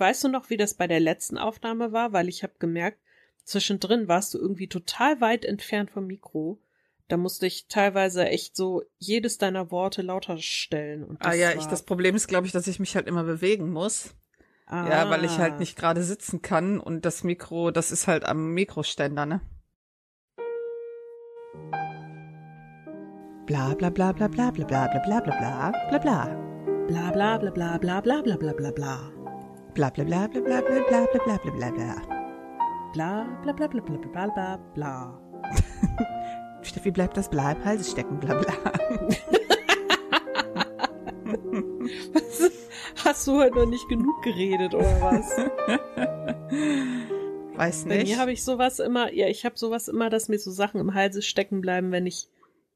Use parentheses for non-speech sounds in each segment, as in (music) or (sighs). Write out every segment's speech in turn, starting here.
weißt du noch, wie das bei der letzten Aufnahme war? Weil ich habe gemerkt, zwischendrin warst du irgendwie total weit entfernt vom Mikro. Da musste ich teilweise echt so jedes deiner Worte lauter stellen. Und ah ja, ich, das Problem ist, glaube ich, dass ich mich halt immer bewegen muss. Ah. Ja, weil ich halt nicht gerade sitzen kann und das Mikro, das ist halt am Mikroständer, ne? Bla bla bla bla bla bla bla bla bla bla bla bla. Bla bla bla bla bla bla bla bla bla bla. Bla bla bla bla bla bla bla bla bla bla bla. Bla bla bla bla bla bla bla bla. Steffi bleibt das Bla im Hals stecken, bla bla. was, hast du heute noch nicht genug geredet oder was? Weiß nicht. Bei mir habe ich sowas immer, ja, ich habe sowas immer, dass mir so Sachen im Halse stecken bleiben, wenn ich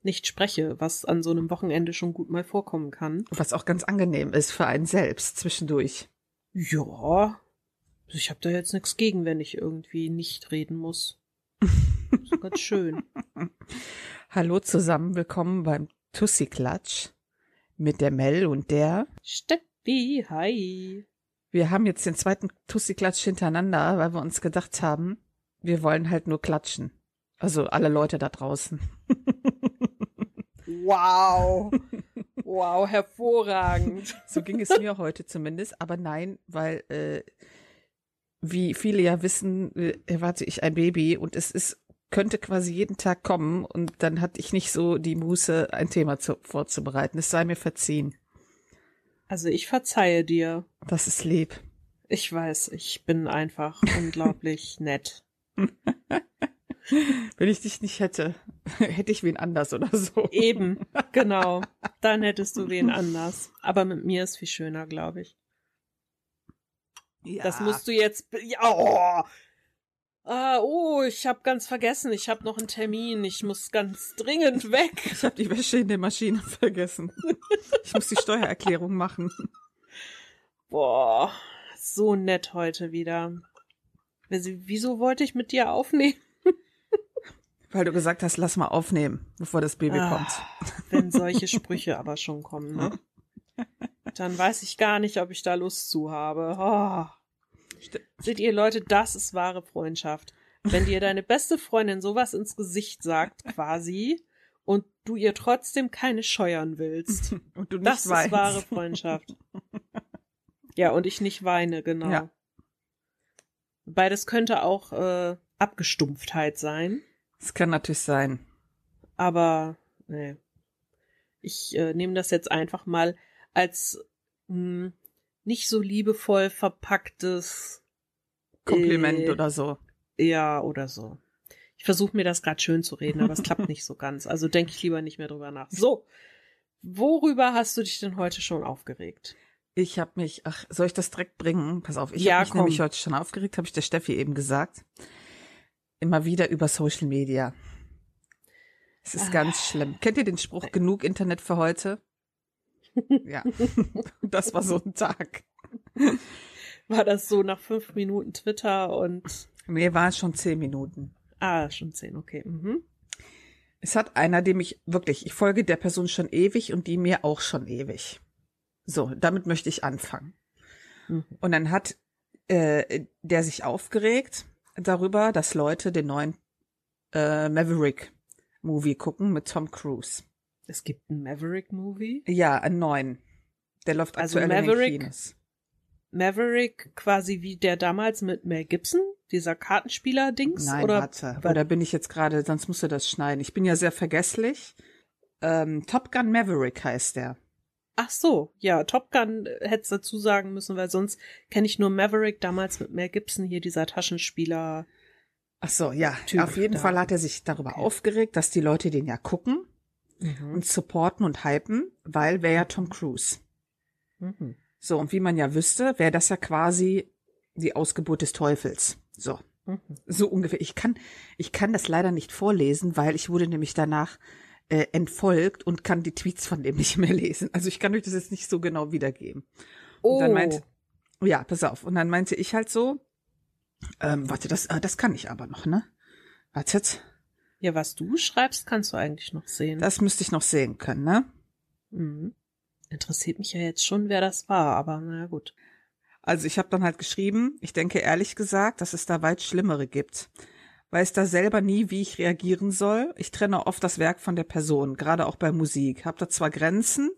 nicht spreche, was an so einem Wochenende schon gut mal vorkommen kann. Was auch ganz angenehm ist für einen selbst zwischendurch. Ja, ich habe da jetzt nichts gegen, wenn ich irgendwie nicht reden muss. So ganz schön. (laughs) Hallo zusammen, willkommen beim Tussi Klatsch mit der Mel und der Steffi. Hi. Wir haben jetzt den zweiten Tussi Klatsch hintereinander, weil wir uns gedacht haben, wir wollen halt nur klatschen. Also alle Leute da draußen. (laughs) wow. Wow, hervorragend. (laughs) So ging es mir heute zumindest. Aber nein, weil äh, wie viele ja wissen, äh, erwarte ich ein Baby und es ist könnte quasi jeden Tag kommen und dann hatte ich nicht so die Muße, ein Thema zu, vorzubereiten. Es sei mir verziehen. Also ich verzeihe dir. Das ist lieb. Ich weiß, ich bin einfach unglaublich (laughs) nett. (laughs) Wenn ich dich nicht hätte, (laughs) hätte ich wen anders oder so. Eben, (laughs) genau. Dann hättest du wen anders. Aber mit mir ist viel schöner, glaube ich. Ja. Das musst du jetzt. Ja, oh. Ah, oh, ich habe ganz vergessen. Ich habe noch einen Termin. Ich muss ganz dringend weg. Ich habe die Wäsche in der Maschine vergessen. Ich muss die Steuererklärung machen. Boah, so nett heute wieder. Wieso wollte ich mit dir aufnehmen? Weil du gesagt hast, lass mal aufnehmen, bevor das Baby ah, kommt. Wenn solche (laughs) Sprüche aber schon kommen, ne? Dann weiß ich gar nicht, ob ich da Lust zu habe. Oh. Seht ihr Leute, das ist wahre Freundschaft. Wenn dir deine beste Freundin sowas ins Gesicht sagt, quasi, und du ihr trotzdem keine scheuern willst. (laughs) Und du nicht das weinst. ist wahre Freundschaft. (laughs) Ja, und ich nicht weine, genau. Ja. Beides könnte auch äh, Abgestumpftheit sein. Das kann natürlich sein. Aber nee. Ich äh, nehme das jetzt einfach mal als mh, hm, nicht so liebevoll verpacktes Kompliment äh, oder so. Ja, oder so. Ich versuche mir das gerade schön zu reden, aber es (laughs) klappt nicht so ganz. Also denke ich lieber nicht mehr drüber nach. So, worüber hast du dich denn heute schon aufgeregt? Ich habe mich, ach, soll ich das direkt bringen? Pass auf, ich ja, habe mich nämlich heute schon aufgeregt, habe ich der Steffi eben gesagt immer wieder über Social Media. Es ist ah. ganz schlimm. Kennt ihr den Spruch genug Internet für heute? ja, (laughs) das war so ein Tag. War das so nach fünf Minuten Twitter und? Nee, war es schon zehn Minuten. Ah, schon zehn, okay. Mhm. Es hat einer, dem ich wirklich, ich folge der Person schon ewig und die mir auch schon ewig. So, damit möchte ich anfangen. Mhm. Und dann hat äh, der sich aufgeregt, darüber, dass Leute den neuen äh, Maverick-Movie gucken mit Tom Cruise. Es gibt einen Maverick-Movie? Ja, einen neuen. Der läuft also aktuell Maverick, in den Kinos. Maverick quasi wie der damals mit Mel Gibson, dieser Kartenspieler-Dings? Nein, oder, warte. Oder bin ich jetzt gerade, sonst musst du das schneiden. Ich bin ja sehr vergesslich. Ähm, Top Gun Maverick heißt der. Ach so, ja, Top Gun hätte dazu sagen müssen, weil sonst kenne ich nur Maverick damals mit Mel Gibson hier dieser Taschenspieler. Ach so, ja. Typ Auf jeden da. Fall hat er sich darüber okay. aufgeregt, dass die Leute den ja gucken mhm. und supporten und hypen, weil wäre ja Tom Cruise. Mhm. So, und wie man ja wüsste, wäre das ja quasi die Ausgeburt des Teufels. So. Mhm. So ungefähr. Ich kann, ich kann das leider nicht vorlesen, weil ich wurde nämlich danach äh, entfolgt und kann die Tweets von dem nicht mehr lesen. Also ich kann euch das jetzt nicht so genau wiedergeben. Oh. Und dann meinte, ja, pass auf. Und dann meinte ich halt so, ähm, warte, das, äh, das kann ich aber noch, ne? Wartet. Ja, was du schreibst, kannst du eigentlich noch sehen. Das müsste ich noch sehen können, ne? Mhm. Interessiert mich ja jetzt schon, wer das war, aber naja, gut. Also ich habe dann halt geschrieben, ich denke ehrlich gesagt, dass es da weit Schlimmere gibt. Weiß da selber nie, wie ich reagieren soll. Ich trenne oft das Werk von der Person, gerade auch bei Musik. Hab da zwar Grenzen,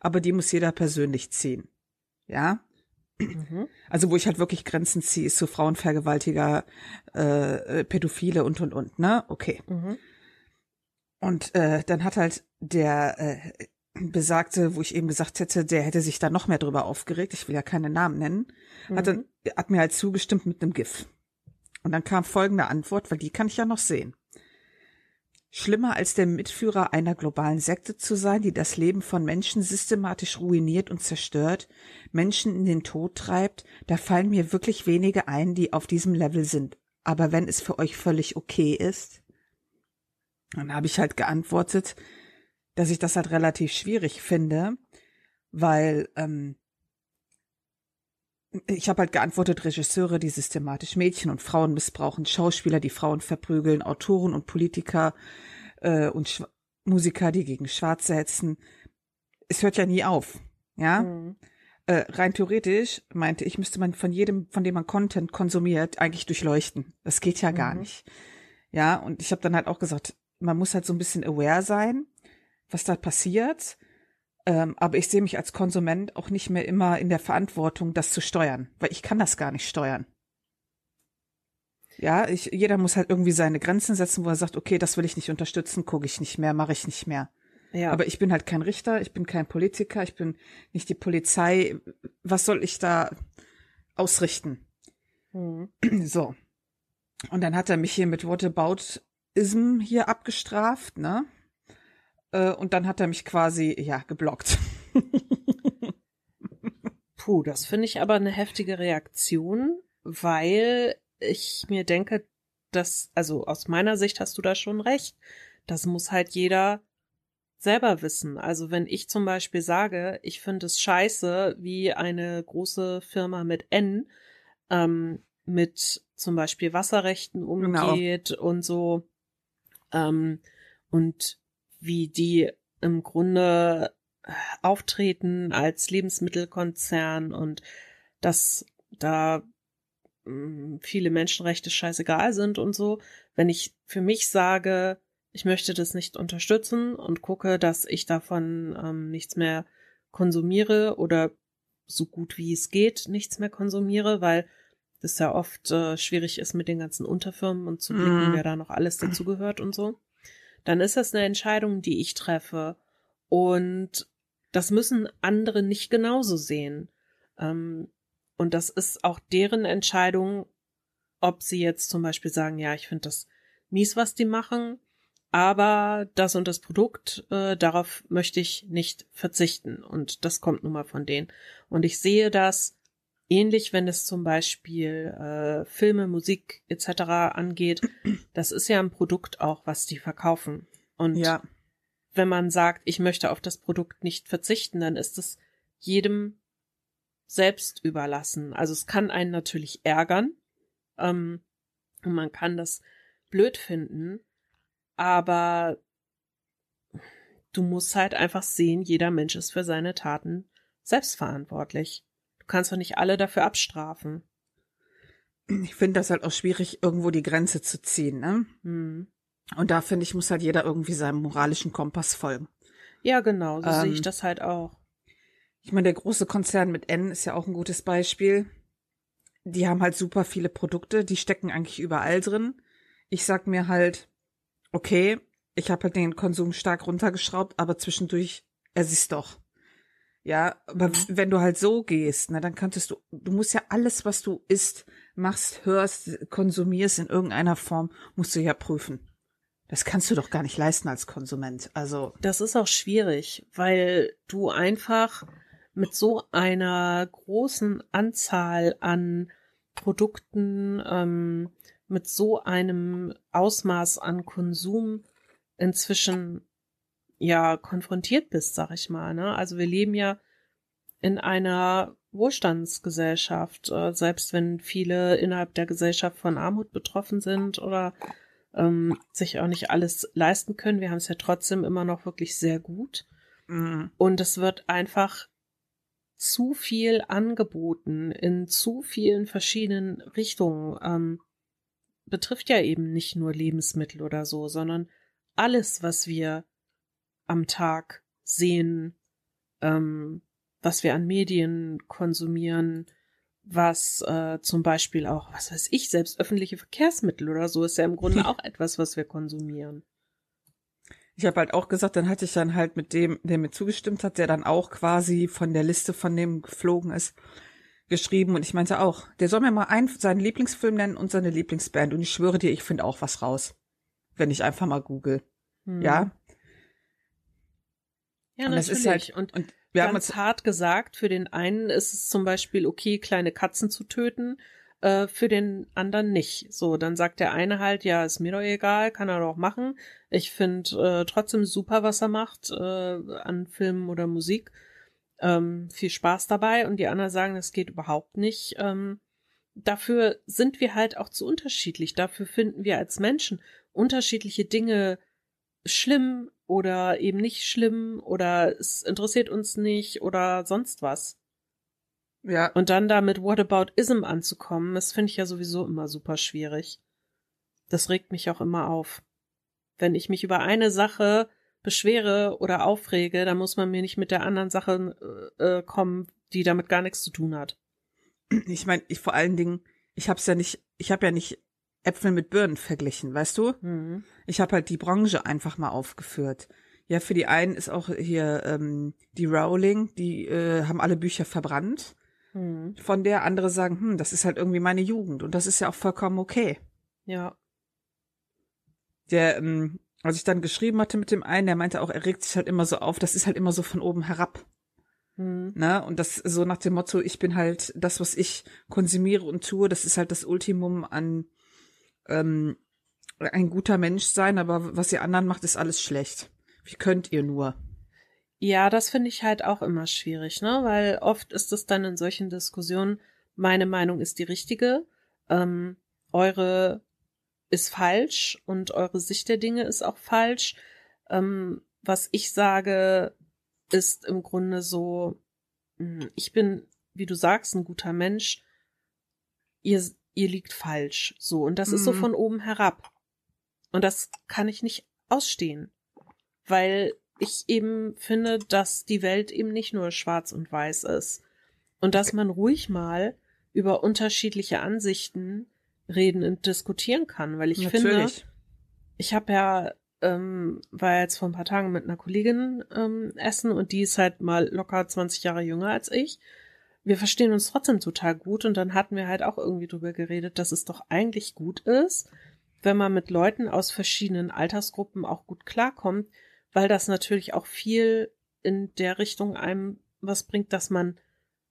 aber die muss jeder persönlich ziehen. Ja? Mhm. Also wo ich halt wirklich Grenzen ziehe, ist so Frauenvergewaltiger, äh, äh, Pädophile und und und, ne? Okay. Mhm. Und äh, dann hat halt der äh, besagte, wo ich eben gesagt hätte, der hätte sich da noch mehr drüber aufgeregt, ich will ja keine Namen nennen, mhm. hat, dann, hat mir halt zugestimmt mit einem GIF. Und dann kam folgende Antwort, weil die kann ich ja noch sehen. Schlimmer als der Mitführer einer globalen Sekte zu sein, die das Leben von Menschen systematisch ruiniert und zerstört, Menschen in den Tod treibt, da fallen mir wirklich wenige ein, die auf diesem Level sind. Aber wenn es für euch völlig okay ist, dann habe ich halt geantwortet, dass ich das halt relativ schwierig finde, weil ähm, ich habe halt geantwortet, Regisseure, die systematisch Mädchen und Frauen missbrauchen, Schauspieler, die Frauen verprügeln, Autoren und Politiker äh, und Sch Musiker, die gegen Schwarze hetzen. Es hört ja nie auf, ja. Mhm. Äh, rein theoretisch meinte ich, müsste man von jedem, von dem man Content konsumiert, eigentlich durchleuchten. Das geht ja gar mhm. nicht. Ja, und ich habe dann halt auch gesagt, man muss halt so ein bisschen aware sein, was da passiert. Ähm, aber ich sehe mich als Konsument auch nicht mehr immer in der Verantwortung, das zu steuern, weil ich kann das gar nicht steuern. Ja, ich, jeder muss halt irgendwie seine Grenzen setzen, wo er sagt, okay, das will ich nicht unterstützen, gucke ich nicht mehr, mache ich nicht mehr. Ja. Aber ich bin halt kein Richter, ich bin kein Politiker, ich bin nicht die Polizei. Was soll ich da ausrichten? Mhm. (clears throat) So. Und dann hat er mich hier mit Whataboutism hier abgestraft, ne? Äh, und dann hat er mich quasi, ja, geblockt. (laughs) Puh, das finde ich aber eine heftige Reaktion, weil ich mir denke, dass, also aus meiner Sicht hast du da schon recht. Das muss halt jeder selber wissen. Also wenn ich zum Beispiel sage, ich finde es scheiße, wie eine große Firma mit N ähm, mit zum Beispiel Wasserrechten genau. umgeht genau. und so ähm, und wie die im Grunde äh, auftreten als Lebensmittelkonzern und dass da mm, viele Menschenrechte scheißegal sind und so. Wenn ich für mich sage, ich möchte das nicht unterstützen und gucke, dass ich davon ähm, nichts mehr konsumiere oder so gut wie es geht nichts mehr konsumiere, weil das ja oft äh, schwierig ist mit den ganzen Unterfirmen und zu blicken, mm. wer da noch alles dazugehört und so dann ist das eine Entscheidung, die ich treffe. Und das müssen andere nicht genauso sehen. Ähm, und das ist auch deren Entscheidung, ob sie jetzt zum Beispiel sagen, ja, ich finde das mies, was die machen, aber das und das Produkt, äh, darauf möchte ich nicht verzichten. Und das kommt nun mal von denen. Und ich sehe das ähnlich, wenn es zum Beispiel äh, Filme, Musik etc. angeht. (clears throat) Das ist ja ein Produkt auch, was die verkaufen. Und ja. wenn man sagt, ich möchte auf das Produkt nicht verzichten, dann ist es jedem selbst überlassen. Also es kann einen natürlich ärgern ähm, und man kann das blöd finden, aber du musst halt einfach sehen, jeder Mensch ist für seine Taten selbstverantwortlich. Du kannst doch nicht alle dafür abstrafen. Ich finde das halt auch schwierig, irgendwo die Grenze zu ziehen, ne? Hm. Und da finde ich, muss halt jeder irgendwie seinem moralischen Kompass folgen. Ja, genau, so ähm, sehe ich das halt auch. Ich meine, der große Konzern mit N ist ja auch ein gutes Beispiel. Die haben halt super viele Produkte, die stecken eigentlich überall drin. Ich sag mir halt, okay, ich habe halt den Konsum stark runtergeschraubt, aber zwischendurch er siehst doch. Ja, aber mhm. wenn du halt so gehst, na, dann könntest du, du musst ja alles, was du isst, machst, hörst, konsumierst in irgendeiner Form, musst du ja prüfen. Das kannst du doch gar nicht leisten als Konsument. Also. Das ist auch schwierig, weil du einfach mit so einer großen Anzahl an Produkten, ähm, mit so einem Ausmaß an Konsum inzwischen ja konfrontiert bist, sag ich mal. Ne? Also wir leben ja in einer Wohlstandsgesellschaft, äh, selbst wenn viele innerhalb der Gesellschaft von Armut betroffen sind oder ähm, sich auch nicht alles leisten können. Wir haben es ja trotzdem immer noch wirklich sehr gut. Mhm. Und es wird einfach zu viel angeboten in zu vielen verschiedenen Richtungen. Ähm, betrifft ja eben nicht nur Lebensmittel oder so, sondern alles, was wir am Tag sehen, ähm, was wir an Medien konsumieren, was äh, zum Beispiel auch, was weiß ich, selbst öffentliche Verkehrsmittel oder so ist ja im Grunde (laughs) auch etwas, was wir konsumieren. Ich habe halt auch gesagt, dann hatte ich dann halt mit dem, der mir zugestimmt hat, der dann auch quasi von der Liste von dem geflogen ist, geschrieben und ich meinte auch, der soll mir mal einen, seinen Lieblingsfilm nennen und seine Lieblingsband und ich schwöre dir, ich finde auch was raus, wenn ich einfach mal google. Hm. Ja. Ja, und natürlich. Halt, und, und wir ganz haben uns hart gesagt, für den einen ist es zum Beispiel okay, kleine Katzen zu töten, äh, für den anderen nicht. So, dann sagt der eine halt, ja, ist mir doch egal, kann er doch machen. Ich finde äh, trotzdem super, was er macht äh, an Filmen oder Musik. Ähm, viel Spaß dabei. Und die anderen sagen, das geht überhaupt nicht. Ähm, dafür sind wir halt auch zu unterschiedlich. Dafür finden wir als Menschen unterschiedliche Dinge schlimm oder eben nicht schlimm oder es interessiert uns nicht oder sonst was. Ja. Und dann da mit Whataboutism anzukommen, das finde ich ja sowieso immer super schwierig. Das regt mich auch immer auf. Wenn ich mich über eine Sache beschwere oder aufrege, dann muss man mir nicht mit der anderen Sache äh, kommen, die damit gar nichts zu tun hat. Ich meine, ich vor allen Dingen, ich hab's ja nicht, ich habe ja nicht Äpfel mit Birnen verglichen, weißt du? Mhm. Ich habe halt die Branche einfach mal aufgeführt. Ja, für die einen ist auch hier ähm, die Rowling, die äh, haben alle Bücher verbrannt. Mhm. Von der andere sagen, hm, das ist halt irgendwie meine Jugend und das ist ja auch vollkommen okay. Ja. Der, ähm, als ich dann geschrieben hatte mit dem einen, der meinte auch, er regt sich halt immer so auf, das ist halt immer so von oben herab. Mhm. Ne? Und das so nach dem Motto, ich bin halt das, was ich konsumiere und tue, das ist halt das Ultimum an ähm, ein guter Mensch sein, aber was ihr anderen macht, ist alles schlecht. Wie könnt ihr nur? Ja, das finde ich halt auch immer schwierig, ne? Weil oft ist es dann in solchen Diskussionen, meine Meinung ist die richtige, ähm, eure ist falsch und eure Sicht der Dinge ist auch falsch. Ähm, was ich sage, ist im Grunde so, hm, ich bin, wie du sagst, ein guter Mensch. Ihr, ihr liegt falsch. So. Und das mhm. ist so mhm. von oben herab. Und das kann ich nicht ausstehen. Weil ich eben finde, dass die Welt eben nicht nur schwarz und weiß ist. Und dass man ruhig mal über unterschiedliche Ansichten reden und diskutieren kann. Weil ich Natürlich. finde, ich habe ja, ähm, war jetzt vor ein paar Tagen mit einer Kollegin ähm, essen und die ist halt mal locker 20 Jahre jünger als ich wir verstehen uns trotzdem total gut und dann hatten wir halt auch irgendwie drüber geredet, dass es doch eigentlich gut ist, wenn man mit Leuten aus verschiedenen Altersgruppen auch gut klarkommt, weil das natürlich auch viel in der Richtung einem was bringt, dass man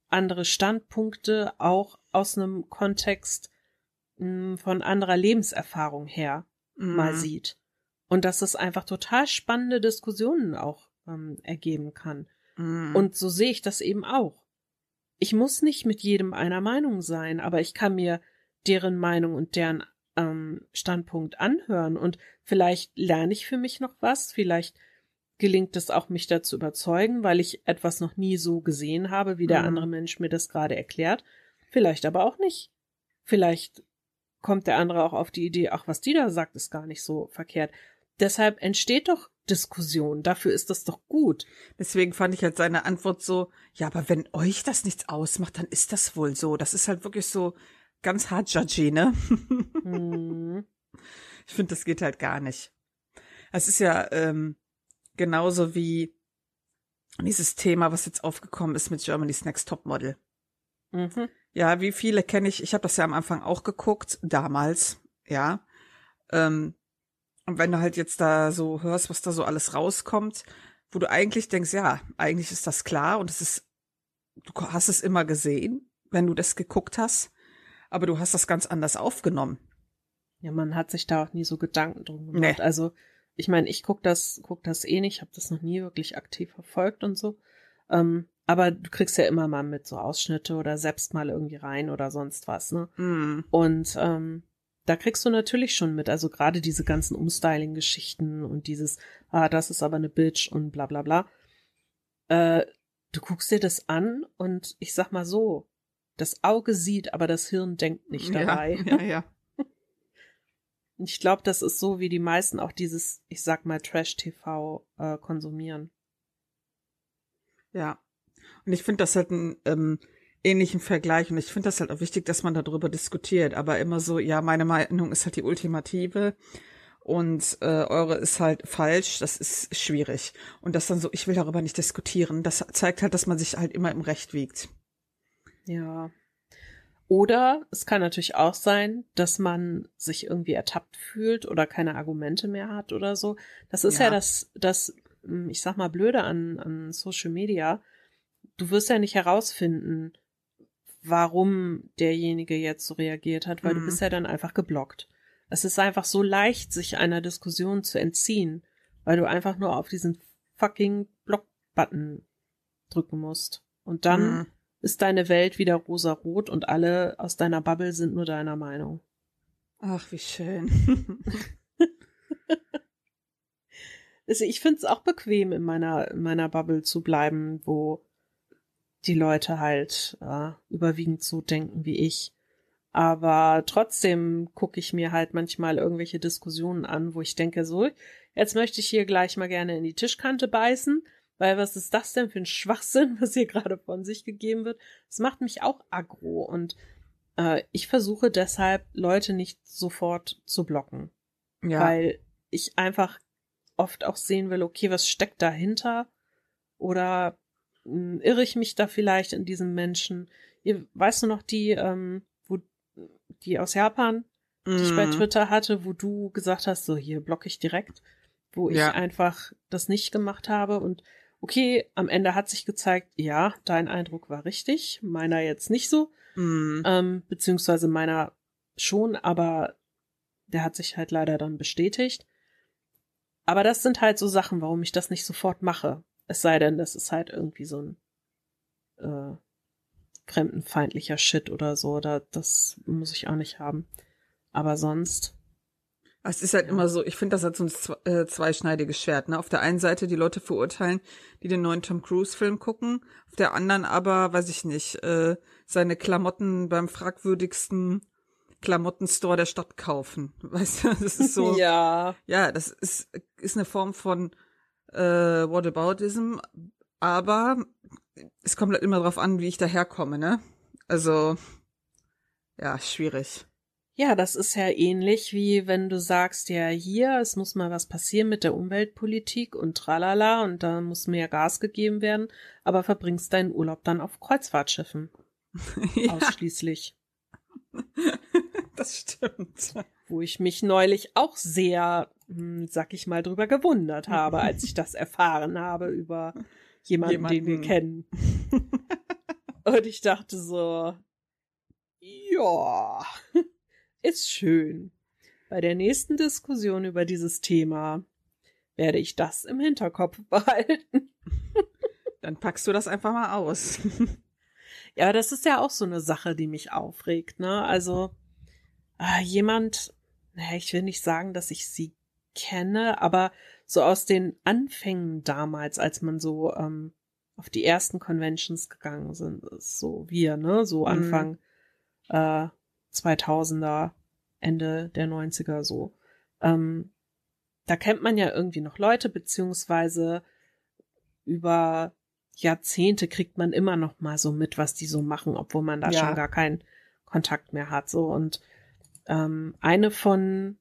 andere Standpunkte auch aus einem Kontext mh, hm, von anderer Lebenserfahrung her mhm. mal sieht. Und dass es einfach total spannende Diskussionen auch ähm, ergeben kann. Mhm. Und so sehe ich das eben auch ich muss nicht mit jedem einer Meinung sein, aber ich kann mir deren Meinung und deren ähm, Standpunkt anhören und vielleicht lerne ich für mich noch was, vielleicht gelingt es auch, mich dazu überzeugen, weil ich etwas noch nie so gesehen habe, wie der mhm. andere Mensch mir das gerade erklärt. Vielleicht aber auch nicht. Vielleicht kommt der andere auch auf die Idee, ach, was die da sagt, ist gar nicht so verkehrt. Deshalb entsteht doch Diskussion. Dafür ist das doch gut. Deswegen fand ich halt seine Antwort so, ja, aber wenn euch das nichts ausmacht, dann ist das wohl so. Das ist halt wirklich so ganz hart judgy, ne? (laughs) Hm. Ich finde, das geht halt gar nicht. Es ist ja ähm, genauso wie dieses Thema, was jetzt aufgekommen ist mit Germany's Next Top Model. Mhm. Ja, wie viele kenne ich? Ich habe das ja am Anfang auch geguckt, damals, ja. Ähm, und wenn du halt jetzt da so hörst, was da so alles rauskommt, wo du eigentlich denkst, ja, eigentlich ist das klar und es ist, du hast es immer gesehen, wenn du das geguckt hast, aber du hast das ganz anders aufgenommen. Ja, man hat sich da auch nie so Gedanken drum gemacht. Nee. Also, ich meine, ich guck das, guck das eh nicht, habe das noch nie wirklich aktiv verfolgt und so. Ähm, aber du kriegst ja immer mal mit so Ausschnitte oder selbst mal irgendwie rein oder sonst was, ne? Mm. Und ähm, da kriegst du natürlich schon mit, also gerade diese ganzen Umstyling-Geschichten und dieses, ah, das ist aber eine Bitch und bla bla bla. Äh, du guckst dir das an und ich sag mal so, das Auge sieht, aber das Hirn denkt nicht dabei. Ja, ja. (laughs) ja. Ich glaube, das ist so, wie die meisten auch dieses, ich sag mal, Trash-TV äh, konsumieren. Ja. Und ich finde das halt ein ähm, ähnlichen Vergleich und ich finde das halt auch wichtig, dass man darüber diskutiert, aber immer so, ja, meine Meinung ist halt die ultimative und äh, eure ist halt falsch, das ist schwierig. Und das dann so, ich will darüber nicht diskutieren, das zeigt halt, dass man sich halt immer im Recht wiegt. Ja. Oder es kann natürlich auch sein, dass man sich irgendwie ertappt fühlt oder keine Argumente mehr hat oder so. Das ist ja, ja das, das, hm, ich sag mal, blöde an, an Social Media. Du wirst ja nicht herausfinden, warum derjenige jetzt so reagiert hat, weil mhm. du bist ja dann einfach geblockt. Es ist einfach so leicht, sich einer Diskussion zu entziehen, weil du einfach nur auf diesen fucking Block-Button drücken musst. Und dann mhm. ist deine Welt wieder rosarot und alle aus deiner Bubble sind nur deiner Meinung. Ach, wie schön. (laughs) also ich finde es auch bequem, in meiner, in meiner Bubble zu bleiben, wo die Leute halt äh, überwiegend so denken wie ich. Aber trotzdem gucke ich mir halt manchmal irgendwelche Diskussionen an, wo ich denke, so, jetzt möchte ich hier gleich mal gerne in die Tischkante beißen, weil was ist das denn für ein Schwachsinn, (laughs) was hier gerade von sich gegeben wird? Das macht mich auch aggro und äh, ich versuche deshalb, Leute nicht sofort zu blocken. Ja. Weil ich einfach oft auch sehen will, okay, was steckt dahinter? Oder irre ich mich da vielleicht in diesem Menschen? Ihr, weißt du noch, die, ähm, wo, die aus Japan, mm. die ich bei mhm. Twitter hatte, wo du gesagt hast, so hier blocke ich direkt, wo ich ja. einfach das nicht gemacht habe und okay, am Ende hat sich gezeigt, ja, dein Eindruck war richtig, meiner jetzt nicht so, mm. ähm, beziehungsweise meiner schon, aber der hat sich halt leider dann bestätigt. Aber das sind halt so Sachen, warum ich das nicht sofort mache. Es sei denn, das ist halt irgendwie so ein äh, fremdenfeindlicher Shit oder so. Da, das muss ich auch nicht haben. Aber sonst. Es ist halt ja. immer so, ich finde das halt so ein äh, zweischneidiges Schwert. Ne? Auf der einen Seite die Leute verurteilen, die den neuen Tom Cruise-Film gucken, auf der anderen aber, weiß ich nicht, äh, seine Klamotten beim fragwürdigsten Klamottenstore der Stadt kaufen. (laughs) Weißt du, das ist so. (laughs) ja. Ja, das ist, ist eine Form von äh, Whataboutism, aber es kommt halt immer drauf an, wie ich daherkomme, ne? Also, ja, schwierig. Ja, das ist ja ähnlich wie wenn du sagst, ja, hier, es muss mal was passieren mit der Umweltpolitik und tralala und da muss mehr Gas gegeben werden, aber verbringst deinen Urlaub dann auf Kreuzfahrtschiffen. (laughs) ja. Ausschließlich. (laughs) Das stimmt. Wo ich mich neulich auch sehr sag ich mal, drüber gewundert habe, als ich das erfahren habe über jemanden, (laughs) jemanden. den wir kennen. (laughs) Und ich dachte so, ja, ist schön. Bei der nächsten Diskussion über dieses Thema werde ich das im Hinterkopf (laughs) behalten. Dann packst du das einfach mal aus. Ja, das ist ja auch so eine Sache, die mich aufregt, ne? Also, äh, jemand, naja, ich will nicht sagen, dass ich sie kenne, aber so aus den Anfängen damals, als man so ähm, auf die ersten Conventions gegangen sind, so wir, ne, so mhm. Anfang mhm. äh, 2000er, Ende der 90er so. Ähm, da kennt man ja irgendwie noch Leute, beziehungsweise über Jahrzehnte kriegt man immer noch mal so mit, was die so machen, obwohl man da ja. schon gar keinen Kontakt mehr hat. So und ähm, eine von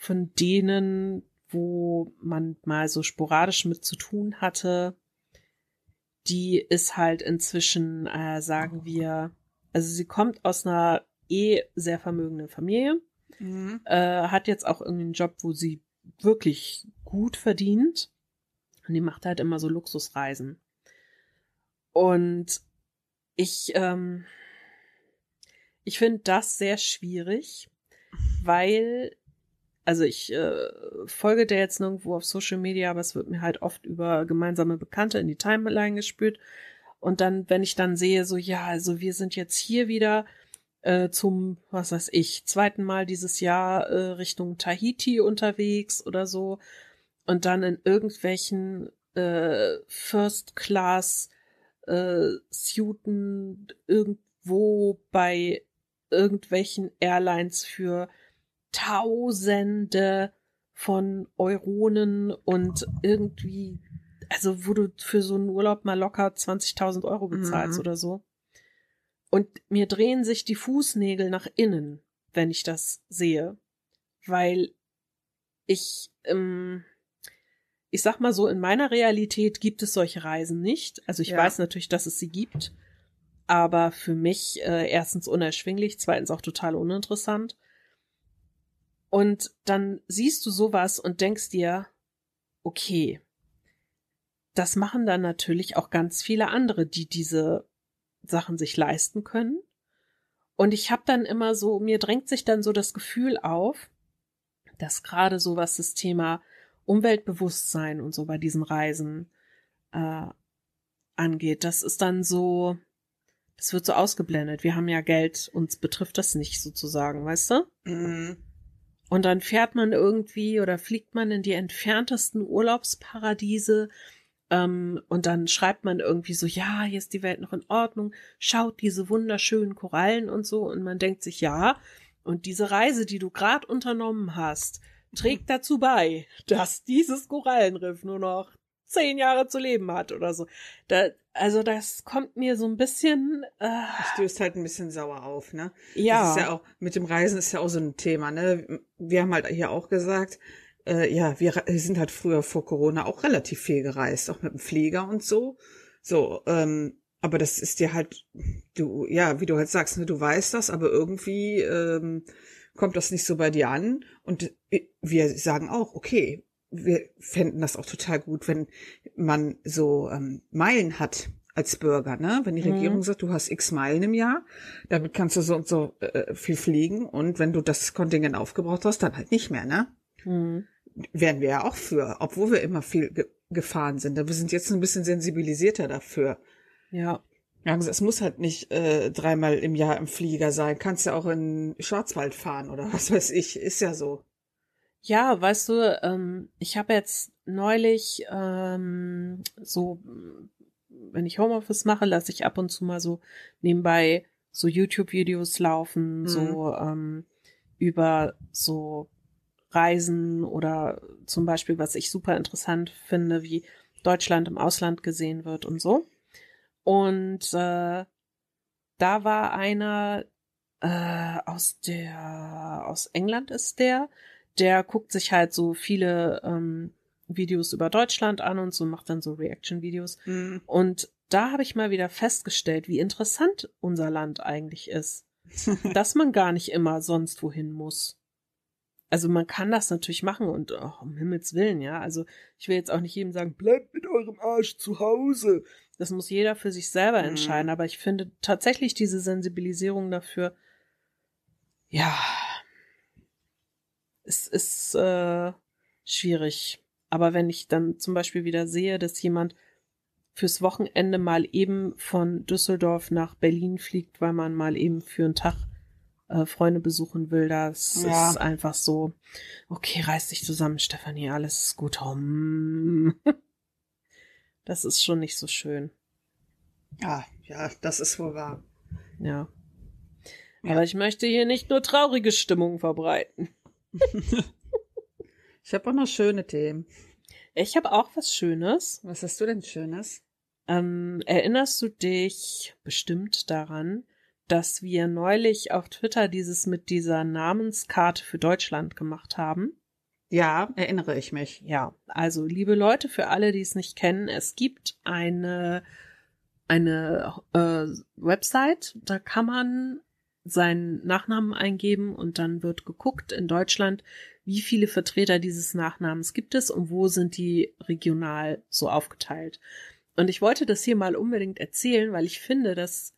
von denen, wo man mal so sporadisch mit zu tun hatte, die ist halt inzwischen, äh, sagen wir, also sie kommt aus einer eh sehr vermögenden Familie, mhm. äh, hat jetzt auch irgendeinen Job, wo sie wirklich gut verdient und die macht halt immer so Luxusreisen. Und ich, ähm, ich finde das sehr schwierig, weil also ich äh, folge der jetzt nirgendwo auf Social Media, aber es wird mir halt oft über gemeinsame Bekannte in die Timeline gespürt. Und dann, wenn ich dann sehe, so, ja, also wir sind jetzt hier wieder äh, zum, was weiß ich, zweiten Mal dieses Jahr äh, Richtung Tahiti unterwegs oder so. Und dann in irgendwelchen äh, First Class äh, suiten irgendwo bei irgendwelchen Airlines für Tausende von Euronen und irgendwie, also wo du für so einen Urlaub mal locker 20.000 Euro bezahlst mhm. oder so. Und mir drehen sich die Fußnägel nach innen, wenn ich das sehe, weil ich, ähm, ich sag mal so, in meiner Realität gibt es solche Reisen nicht. Also ich ja. weiß natürlich, dass es sie gibt, aber für mich äh, erstens unerschwinglich, zweitens auch total uninteressant. Und dann siehst du sowas und denkst dir, okay, das machen dann natürlich auch ganz viele andere, die diese Sachen sich leisten können. Und ich habe dann immer so, mir drängt sich dann so das Gefühl auf, dass gerade so was das Thema Umweltbewusstsein und so bei diesen Reisen äh, angeht, das ist dann so, das wird so ausgeblendet. Wir haben ja Geld, uns betrifft das nicht sozusagen, weißt du? Mhm. Und dann fährt man irgendwie oder fliegt man in die entferntesten Urlaubsparadiese ähm, und dann schreibt man irgendwie so, ja, hier ist die Welt noch in Ordnung, schaut diese wunderschönen Korallen und so. Und man denkt sich, ja, und diese Reise, die du gerade unternommen hast, trägt dazu bei, dass dieses Korallenriff nur noch zehn Jahre zu leben hat oder so. Da, also das kommt mir so ein bisschen. Äh, das stößt halt ein bisschen sauer auf, ne? Ja. Das ist ja auch, mit dem Reisen ist ja auch so ein Thema, ne? Wir haben halt hier auch gesagt, äh, ja, wir sind halt früher vor Corona auch relativ viel gereist, auch mit dem Flieger und so. So, ähm, aber das ist dir halt, du, ja, wie du halt sagst, ne, du weißt das, aber irgendwie ähm, kommt das nicht so bei dir an. Und wir sagen auch, okay, wir fänden das auch total gut, wenn man so ähm, Meilen hat als Bürger, ne? Wenn die mhm. Regierung sagt, du hast x Meilen im Jahr, damit kannst du so und so äh, viel fliegen und wenn du das Kontingent aufgebraucht hast, dann halt nicht mehr, ne? Mhm. Wären wir ja auch für, obwohl wir immer viel ge gefahren sind. Wir sind jetzt ein bisschen sensibilisierter dafür. Ja. Ja, also es muss halt nicht äh, dreimal im Jahr im Flieger sein. Kannst ja auch in Schwarzwald fahren oder was weiß ich. Ist ja so. Ja, weißt du, ähm, ich habe jetzt neulich ähm, so, wenn ich Homeoffice mache, lasse ich ab und zu mal so nebenbei so YouTube-Videos laufen, mhm. so ähm, über so Reisen oder zum Beispiel, was ich super interessant finde, wie Deutschland im Ausland gesehen wird und so. Und äh, da war einer äh, aus der aus England ist der, der guckt sich halt so viele ähm, Videos über Deutschland an und so macht dann so Reaction-Videos. Mhm. Und da habe ich mal wieder festgestellt, wie interessant unser Land eigentlich ist. (laughs) dass man gar nicht immer sonst wohin muss also man kann das natürlich machen und oh, um Himmels Willen, ja. Also ich will jetzt auch nicht jedem sagen, bleibt mit eurem Arsch zu Hause. Das muss jeder für sich selber mhm. entscheiden. Mhm. Aber ich finde tatsächlich diese Sensibilisierung dafür, ja, es ist äh, schwierig. Aber wenn ich dann zum Beispiel wieder sehe, dass jemand fürs Wochenende mal eben von Düsseldorf nach Berlin fliegt, weil man mal eben für einen Tag äh, Freunde besuchen will, das ja. ist einfach so, okay, reiß dich zusammen, Stefanie, alles ist gut. Hm. (laughs) Das ist schon nicht so schön. Ja, ja, das ist wohl wahr. Ja. ja. Aber ich möchte hier nicht nur traurige Stimmung verbreiten. (laughs) ich habe auch noch schöne Themen. Ich habe auch was Schönes. Was hast du denn Schönes? Ähm, erinnerst du dich bestimmt daran, dass wir neulich auf Twitter dieses mit dieser Namenskarte für Deutschland gemacht haben. Ja, erinnere ich mich. Ja, also liebe Leute, für alle, die es nicht kennen, es gibt eine eine äh, Website, da kann man seinen Nachnamen eingeben und dann wird geguckt in Deutschland, wie viele Vertreter dieses Nachnamens gibt es und wo sind die regional so aufgeteilt. Und ich wollte das hier mal unbedingt erzählen, weil ich finde, das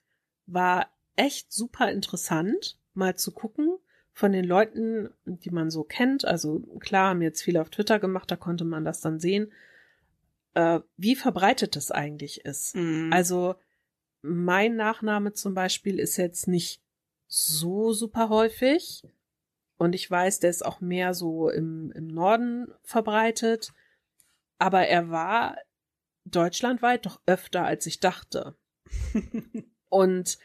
war echt super interessant, mal zu gucken von den Leuten, die man so kennt. Also klar, haben jetzt viele auf Twitter gemacht, da konnte man das dann sehen, äh, wie verbreitet das eigentlich ist. Mhm. Also mein Nachname zum Beispiel ist jetzt nicht so super häufig. Und ich weiß, der ist auch mehr so im, im Norden verbreitet. Aber er war deutschlandweit doch öfter, als ich dachte. (laughs) und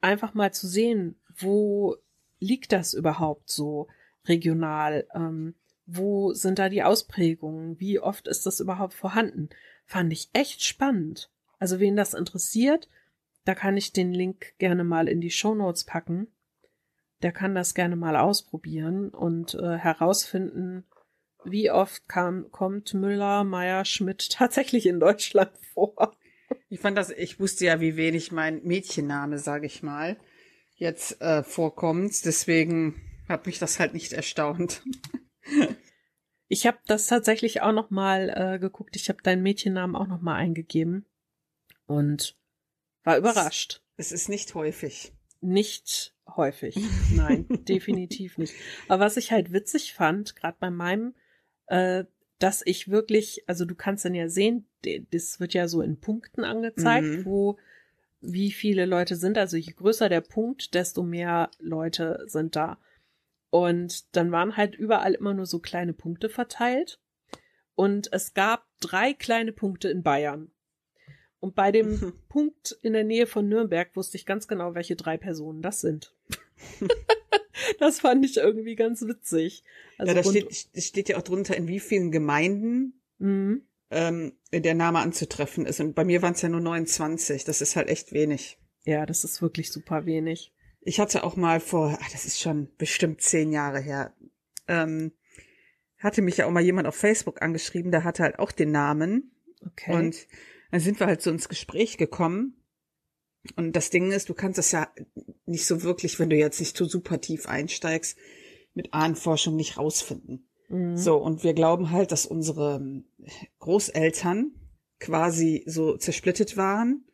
einfach mal zu sehen, wo liegt das überhaupt so regional? Ähm, wo sind da die Ausprägungen? Wie oft ist das überhaupt vorhanden? Fand ich echt spannend. Also wen das interessiert, da kann ich den Link gerne mal in die Show Notes packen. Der kann das gerne mal ausprobieren und äh, herausfinden, wie oft kam, kommt Müller, Meier, Schmidt tatsächlich in Deutschland (laughs) vor. Ich fand das, ich wusste ja, wie wenig mein Mädchenname, sage ich mal, jetzt äh, vorkommt. Deswegen hat mich das halt nicht erstaunt. (laughs) Ich habe das tatsächlich auch noch mal äh, geguckt. Ich habe deinen Mädchennamen auch noch mal eingegeben und war überrascht. Es ist nicht häufig. Nicht häufig. (laughs) Nein, definitiv nicht. Aber was ich halt witzig fand, gerade bei meinem, äh, dass ich wirklich, also du kannst dann ja sehen, das wird ja so in Punkten angezeigt, mhm. wo wie viele Leute sind. Also je größer der Punkt, desto mehr Leute sind da. Und dann waren halt überall immer nur so kleine Punkte verteilt. Und es gab drei kleine Punkte in Bayern. Und bei dem (laughs) Punkt in der Nähe von Nürnberg wusste ich ganz genau, welche drei Personen das sind. (laughs) das fand ich irgendwie ganz witzig. Also ja, da steht, steht ja auch drunter, in wie vielen Gemeinden mhm. ähm, der Name anzutreffen ist. Und bei mir waren es ja nur 29. Das ist halt echt wenig. Ja, das ist wirklich super wenig. Ich hatte auch mal vor, ach, das ist schon bestimmt zehn Jahre her, ähm, hatte mich ja auch mal jemand auf Facebook angeschrieben, der hatte halt auch den Namen. Okay. Und dann sind wir halt so ins Gespräch gekommen. Und das Ding ist, du kannst das ja nicht so wirklich, wenn du jetzt nicht so super tief einsteigst, mit Ahnenforschung nicht rausfinden. Mhm. So, und wir glauben halt, dass unsere Großeltern quasi so zersplittet waren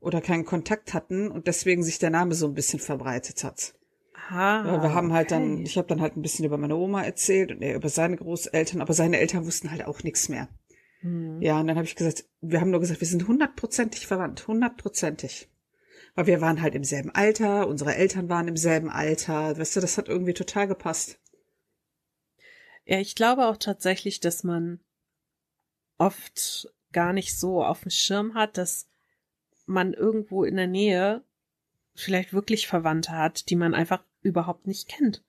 oder keinen Kontakt hatten und deswegen sich der Name so ein bisschen verbreitet hat. Aha, ja, wir haben halt okay. dann, ich habe dann halt ein bisschen über meine Oma erzählt und er über seine Großeltern, aber seine Eltern wussten halt auch nichts mehr. Hm. Ja, und dann habe ich gesagt, wir haben nur gesagt, wir sind hundertprozentig verwandt, hundertprozentig. Weil wir waren halt im selben Alter, unsere Eltern waren im selben Alter, weißt du, das hat irgendwie total gepasst. Ja, ich glaube auch tatsächlich, dass man oft gar nicht so auf dem Schirm hat, dass man irgendwo in der Nähe vielleicht wirklich Verwandte hat, die man einfach überhaupt nicht kennt.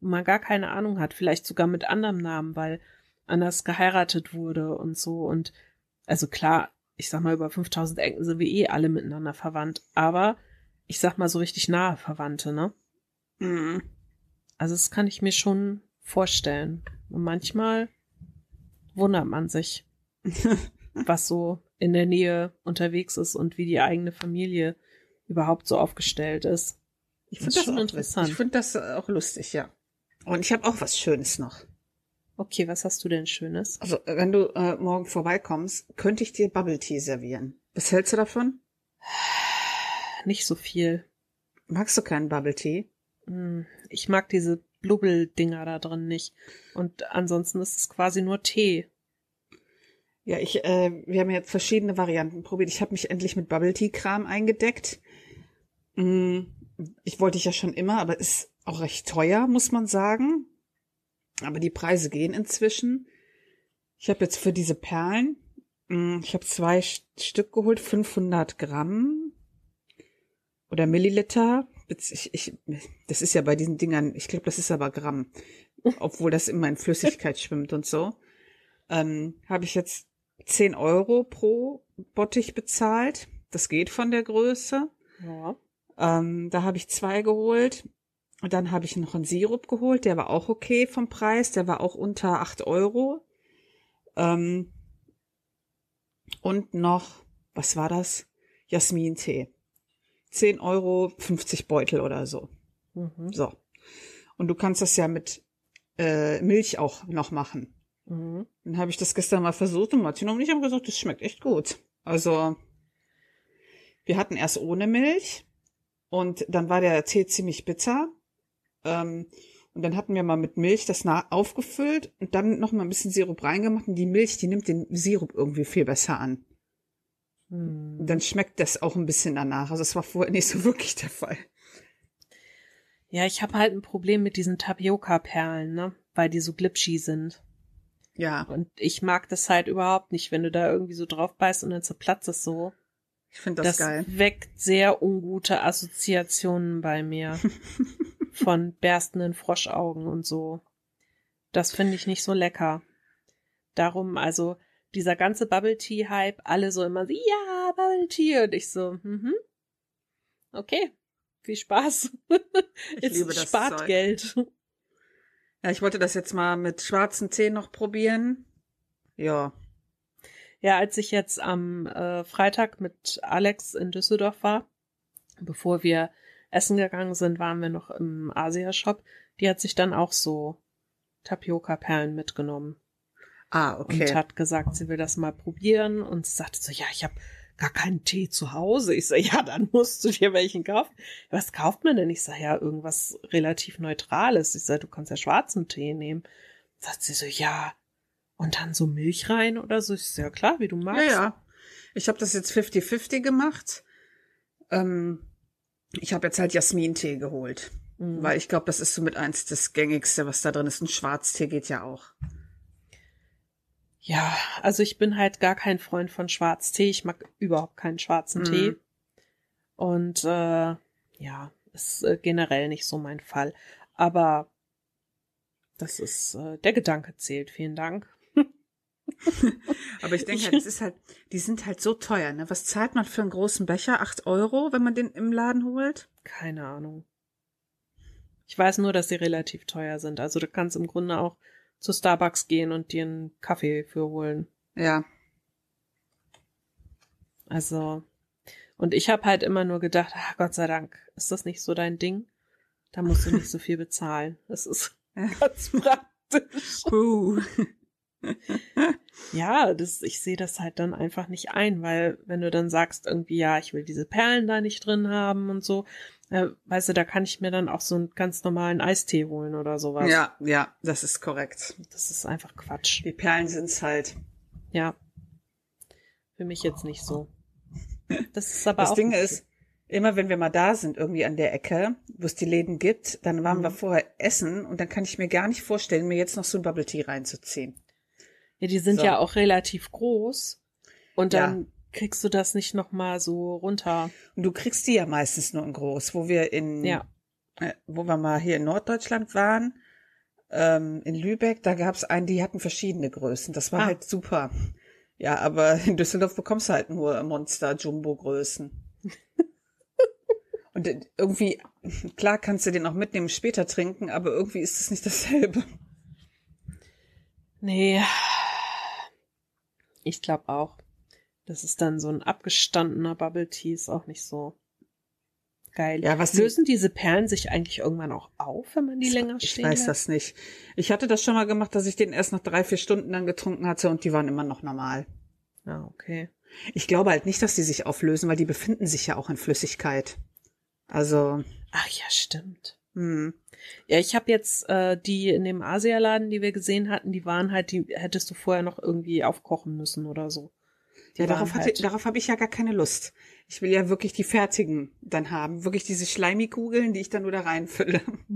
Und man gar keine Ahnung hat, vielleicht sogar mit anderem Namen, weil anders geheiratet wurde und so. Und also klar, ich sag mal, über 5000 Ecken sind wir eh alle miteinander verwandt. Aber ich sag mal so richtig nahe Verwandte, ne? Mhm. Also das kann ich mir schon vorstellen. Und manchmal wundert man sich, (laughs) was so in der Nähe unterwegs ist und wie die eigene Familie überhaupt so aufgestellt ist. Ich finde das, das schon interessant. Ich finde das auch lustig, ja. Und ich habe auch was Schönes noch. Okay, was hast du denn Schönes? Also, wenn du äh, morgen vorbeikommst, könnte ich dir Bubble Tea servieren. Was hältst du davon? (sighs) Nicht so viel. Magst du keinen Bubble Tea? Hm, ich mag diese Blubbel-Dinger da drin nicht. Und ansonsten ist es quasi nur Tee. Ja, ich, äh, wir haben jetzt verschiedene Varianten probiert. Ich habe mich endlich mit Bubble Tea Kram eingedeckt. Hm, ich wollte ich ja schon immer, aber ist auch recht teuer, muss man sagen. Aber die Preise gehen inzwischen. Ich habe jetzt für diese Perlen, hm, ich habe zwei Stück geholt, 500 Gramm oder Milliliter. Ich, ich, das ist ja bei diesen Dingern, ich glaube, das ist aber Gramm, obwohl das immer in Flüssigkeit schwimmt und so. Ähm, habe ich jetzt 10 Euro pro Bottich bezahlt. Das geht von der Größe. Ja. Ähm, da habe ich zwei geholt. Und dann habe ich noch einen Sirup geholt, der war auch okay vom Preis, der war auch unter acht Euro. Ähm, und noch, was war das? Jasmin-Tee. Zehn Euro, 50 Beutel oder so. Mhm. So. Und du kannst das ja mit äh, Milch auch noch machen. Mhm. Dann habe ich das gestern mal versucht und Martin und ich haben gesagt, das schmeckt echt gut. Also, wir hatten erst ohne Milch und dann war der Tee ziemlich bitter. Ähm, und dann hatten wir mal mit Milch das aufgefüllt und dann noch mal ein bisschen Sirup reingemacht und die Milch, die nimmt den Sirup irgendwie viel besser an. Hm. Dann schmeckt das auch ein bisschen danach. Also es war vorher nicht so (laughs) wirklich der Fall. Ja, ich habe halt ein Problem mit diesen Tapioca-Perlen, ne? Weil die so glitschy sind. Ja. Und ich mag das halt überhaupt nicht, wenn du da irgendwie so drauf beißt und dann zerplatzt es so. Ich finde das, das geil. Das weckt sehr ungute Assoziationen bei mir. (laughs) von berstenden Froschaugen und so. Das finde ich nicht so lecker. Darum, also, dieser ganze Bubble Tea Hype, alle so immer so, ja, Bubble Tea. Und ich so, mhm. Okay. Viel Spaß. Ich liebe das spart Zeug. Geld. Ja, ich wollte das jetzt mal mit schwarzen Tee noch probieren. Ja. Ja, als ich jetzt am äh, Freitag mit Alex in Düsseldorf war, bevor wir essen gegangen sind, waren wir noch im Asia-Shop. Die hat sich dann auch so Tapioca-Perlen mitgenommen. Ah, okay. Und hat gesagt, sie will das mal probieren. Und sie sagte so, ja, ich habe gar keinen Tee zu Hause. Ich sage, ja, dann musst du dir welchen kaufen. Was kauft man denn? Ich sage, ja, irgendwas relativ Neutrales. Ich sage, du kannst ja schwarzen Tee nehmen. Sagt sie so, ja, und dann so Milch rein oder so. Sage, ja klar, wie du magst. Ja, ja. Ich habe das jetzt 50-50 gemacht. Ähm, ich habe jetzt halt Jasmintee geholt. Mhm. Weil ich glaube, das ist so mit eins das gängigste, was da drin ist. Ein Schwarztee geht ja auch. Ja, also ich bin halt gar kein Freund von Schwarztee. Ich mag überhaupt keinen schwarzen mhm. Tee. Und äh, ja, ist äh, generell nicht so mein Fall. Aber das ist, äh, der Gedanke zählt. Vielen Dank. Aber (laughs) ich denke halt, es ist halt, die sind halt so teuer, ne? Was zahlt man für einen großen Becher? Acht Euro, wenn man den im Laden holt? Keine Ahnung. Ich weiß nur, dass sie relativ teuer sind. Also du kannst im Grunde auch zu Starbucks gehen und dir einen Kaffee für holen. Ja. Also, und ich habe halt immer nur gedacht, ach, Gott sei Dank, ist das nicht so dein Ding? Da musst du nicht so viel bezahlen. Das ist (laughs) ganz praktisch. Puh. (laughs) ja, das, ich sehe das halt dann einfach nicht ein, weil wenn du dann sagst irgendwie, ja, ich will diese Perlen da nicht drin haben und so, äh, weißt du, da kann ich mir dann auch so einen ganz normalen Eistee holen oder sowas. Ja, ja, das ist korrekt. Das ist einfach Quatsch. Die Perlen sind's halt. Ja. Für mich jetzt nicht so. Das ist aber das auch. Das Ding ist, immer wenn wir mal da sind, irgendwie an der Ecke, wo es die Läden gibt, dann waren mhm. wir vorher essen und dann kann ich mir gar nicht vorstellen, mir jetzt noch so ein Bubble Tea reinzuziehen. Ja, die sind so. ja auch relativ groß. Und dann ja. kriegst du das nicht noch mal so runter. Und du kriegst die ja meistens nur in groß, wo wir in, ja. äh, wo wir mal hier in Norddeutschland waren, ähm, in Lübeck, da gab es einen, die hatten verschiedene Größen. Das war ah. halt super. Ja, aber in Düsseldorf bekommst du halt nur Monster-Jumbo-Größen. (laughs) Und irgendwie, klar kannst du den auch mitnehmen, später trinken, aber irgendwie ist es nicht dasselbe. Nee, ich glaube auch. Das ist dann so ein abgestandener Bubble Tea, ist auch nicht so geil. Ja, was Lösen die, diese Perlen sich eigentlich irgendwann auch auf, wenn man die länger stehen Ich weiß lässt? das nicht. Ich hatte das schon mal gemacht, dass ich den erst nach drei, vier Stunden dann getrunken hatte und die waren immer noch normal. Ah, okay. Ich glaube halt nicht, dass die sich auflösen, weil die befinden sich ja auch in Flüssigkeit. Also. Ach ja, stimmt. Hm. Ja, ich habe jetzt äh, die in dem Asialaden, die wir gesehen hatten, die waren halt, die hättest du vorher noch irgendwie aufkochen müssen oder so. Die ja, darauf, halt. darauf habe ich ja gar keine Lust. Ich will ja wirklich die fertigen dann haben. Wirklich diese Schleimikugeln, die ich dann nur da reinfülle. (laughs)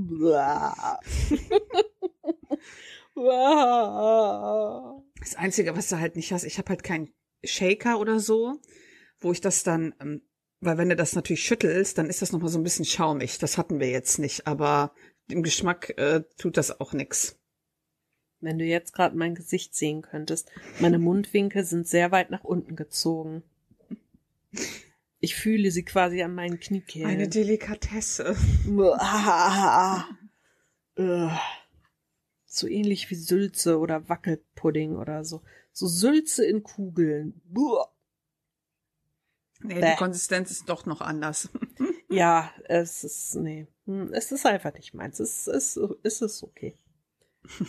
das Einzige, was du halt nicht hast, ich habe halt keinen Shaker oder so, wo ich das dann ähm, weil wenn du das natürlich schüttelst, dann ist das nochmal so ein bisschen schaumig. Das hatten wir jetzt nicht, aber im Geschmack äh, tut das auch nix. Wenn du jetzt gerade mein Gesicht sehen könntest, meine Mundwinkel sind sehr weit nach unten gezogen. Ich fühle sie quasi an meinen Kniekehlen. Eine Delikatesse. (laughs) so ähnlich wie Sülze oder Wackelpudding oder so. So Sülze in Kugeln. Buh. Nee, Bäh. die Konsistenz ist doch noch anders. (laughs) ja, es ist, nee, hm, es ist einfach nicht meins. Es ist, es ist okay.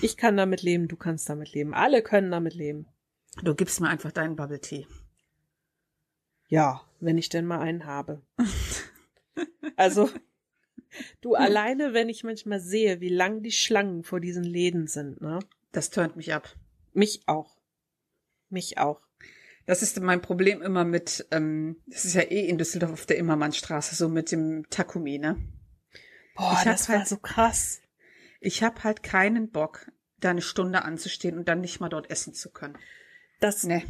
Ich kann damit leben, du kannst damit leben. Alle können damit leben. Du gibst mir einfach deinen Bubble Tea. Ja, wenn ich denn mal einen habe. also, du (laughs) alleine, wenn ich manchmal sehe, wie lang die Schlangen vor diesen Läden sind, ne? Das tönt mich ab. Mich auch. Mich auch. Das ist mein Problem immer mit, ähm, das ist ja eh in Düsseldorf auf der Immermannstraße, so mit dem Takumi, ne? Boah, ich das war halt, so krass. Ich habe halt keinen Bock, da eine Stunde anzustehen und dann nicht mal dort essen zu können. Das, ne.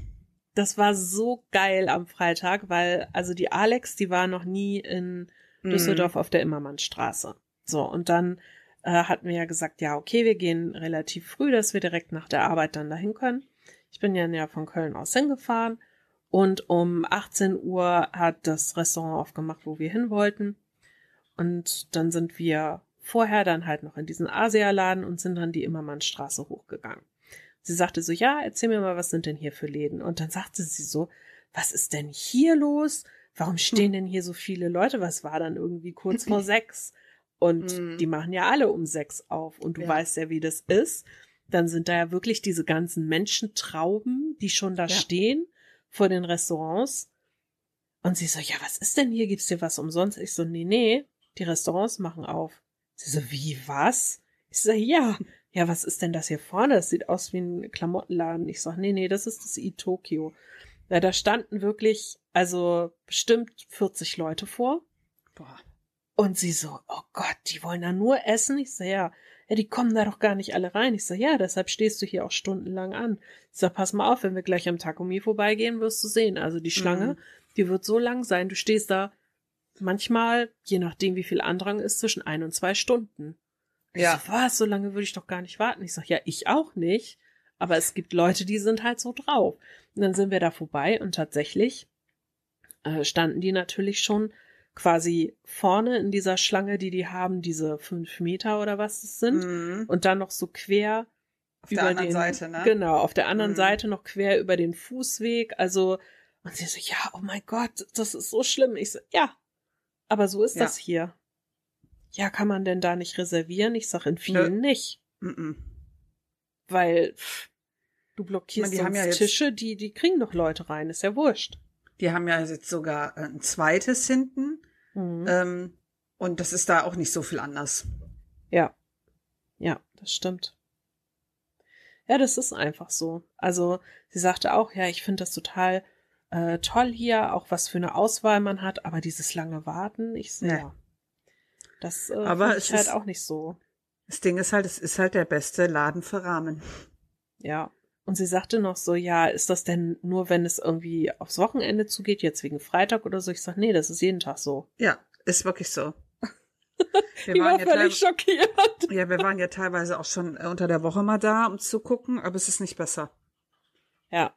das war so geil am Freitag, weil also die Alex, die war noch nie in Düsseldorf mhm. auf der Immermannstraße. So, und dann äh, hatten wir ja gesagt, ja, okay, wir gehen relativ früh, dass wir direkt nach der Arbeit dann dahin können. Ich bin ja näher von Köln aus hingefahren und um 18 Uhr hat das Restaurant aufgemacht, wo wir hin wollten. Und dann sind wir vorher dann halt noch in diesen Asialaden und sind dann die Immermannstraße hochgegangen. Sie sagte so, ja, erzähl mir mal, was sind denn hier für Läden? Und dann sagte sie so, was ist denn hier los? Warum stehen denn hier so viele Leute? Was war dann irgendwie kurz vor (laughs) sechs? Und mhm. die machen ja alle um sechs auf. Und du ja. weißt ja, wie das ist. Dann sind da ja wirklich diese ganzen Menschentrauben, die schon da ja. stehen vor den Restaurants. Und sie so, ja, was ist denn hier? Gibt's dir was umsonst? Ich so, nee, nee, die Restaurants machen auf. Sie so, wie, was? Ich so, ja. Ja, was ist denn das hier vorne? Das sieht aus wie ein Klamottenladen. Ich sag, nee, nee, das ist das i-Tokyo. Ja, da standen wirklich, also bestimmt 40 Leute vor. Boah. Und sie so, oh Gott, die wollen da nur essen? Ich so, ja, ja, die kommen da doch gar nicht alle rein. Ich so, ja, deshalb stehst du hier auch stundenlang an. Ich sag, pass mal auf, wenn wir gleich am Takumi vorbeigehen, wirst du sehen. Also die Schlange, mhm. die wird so lang sein. Du stehst da manchmal, je nachdem wie viel Andrang ist, zwischen ein und zwei Stunden. Ja. Ich so, was, so lange würde ich doch gar nicht warten. Ich sag, ja, ich auch nicht. Aber es gibt Leute, die sind halt so drauf. Und dann sind wir da vorbei und tatsächlich äh, standen die natürlich schon quasi vorne in dieser Schlange, die die haben, diese fünf Meter oder was es sind, mhm. und dann noch so quer auf über der anderen den, Seite, ne? Genau, auf der anderen mhm. Seite noch quer über den Fußweg. Also, und sie so, ja, oh mein Gott, das ist so schlimm. Ich so, ja, aber so ist ja. das hier. Ja, kann man denn da nicht reservieren? Ich sag in vielen Nö. nicht. Mhm. Weil pff, du blockierst meine, die ja Tische, die, die kriegen doch Leute rein, ist ja wurscht. Die haben ja jetzt sogar ein zweites hinten Mhm. Ähm, und das ist da auch nicht so viel anders. Ja. Ja, das stimmt. Ja, das ist einfach so. Also, sie sagte auch, ja, ich finde das total äh, toll hier, auch was für eine Auswahl man hat, aber dieses lange Warten, ich sehe, ja. Das äh, aber es halt ist, auch nicht so. Das Ding ist halt, es ist halt der beste Laden für Rahmen. Ja. Und sie sagte noch so, ja, ist das denn nur, wenn es irgendwie aufs Wochenende zugeht, jetzt wegen Freitag oder so? Ich sag, nee, das ist jeden Tag so. Ja, ist wirklich so. (laughs) Wir ich waren war völlig schockiert. Ja, wir waren ja teilweise auch schon äh, unter der Woche mal da, um zu gucken, aber es ist nicht besser. Ja.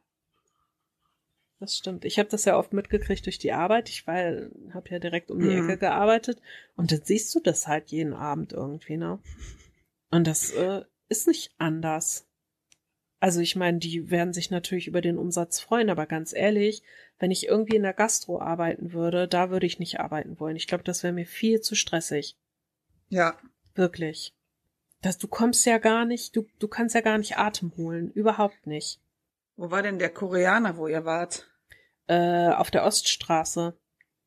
Das stimmt. Ich habe das ja oft mitgekriegt durch die Arbeit. Ich habe ja direkt um die mhm. Ecke gearbeitet und dann siehst du das halt jeden Abend irgendwie, ne? Und das äh, ist nicht anders. Also ich meine, die werden sich natürlich über den Umsatz freuen, aber ganz ehrlich, wenn ich irgendwie in der Gastro arbeiten würde, da würde ich nicht arbeiten wollen. Ich glaube, das wäre mir viel zu stressig. Ja. Wirklich. Das, du kommst ja gar nicht, du, du kannst ja gar nicht Atem holen. Überhaupt nicht. Wo war denn der Koreaner, wo ihr wart? Äh, auf der Oststraße.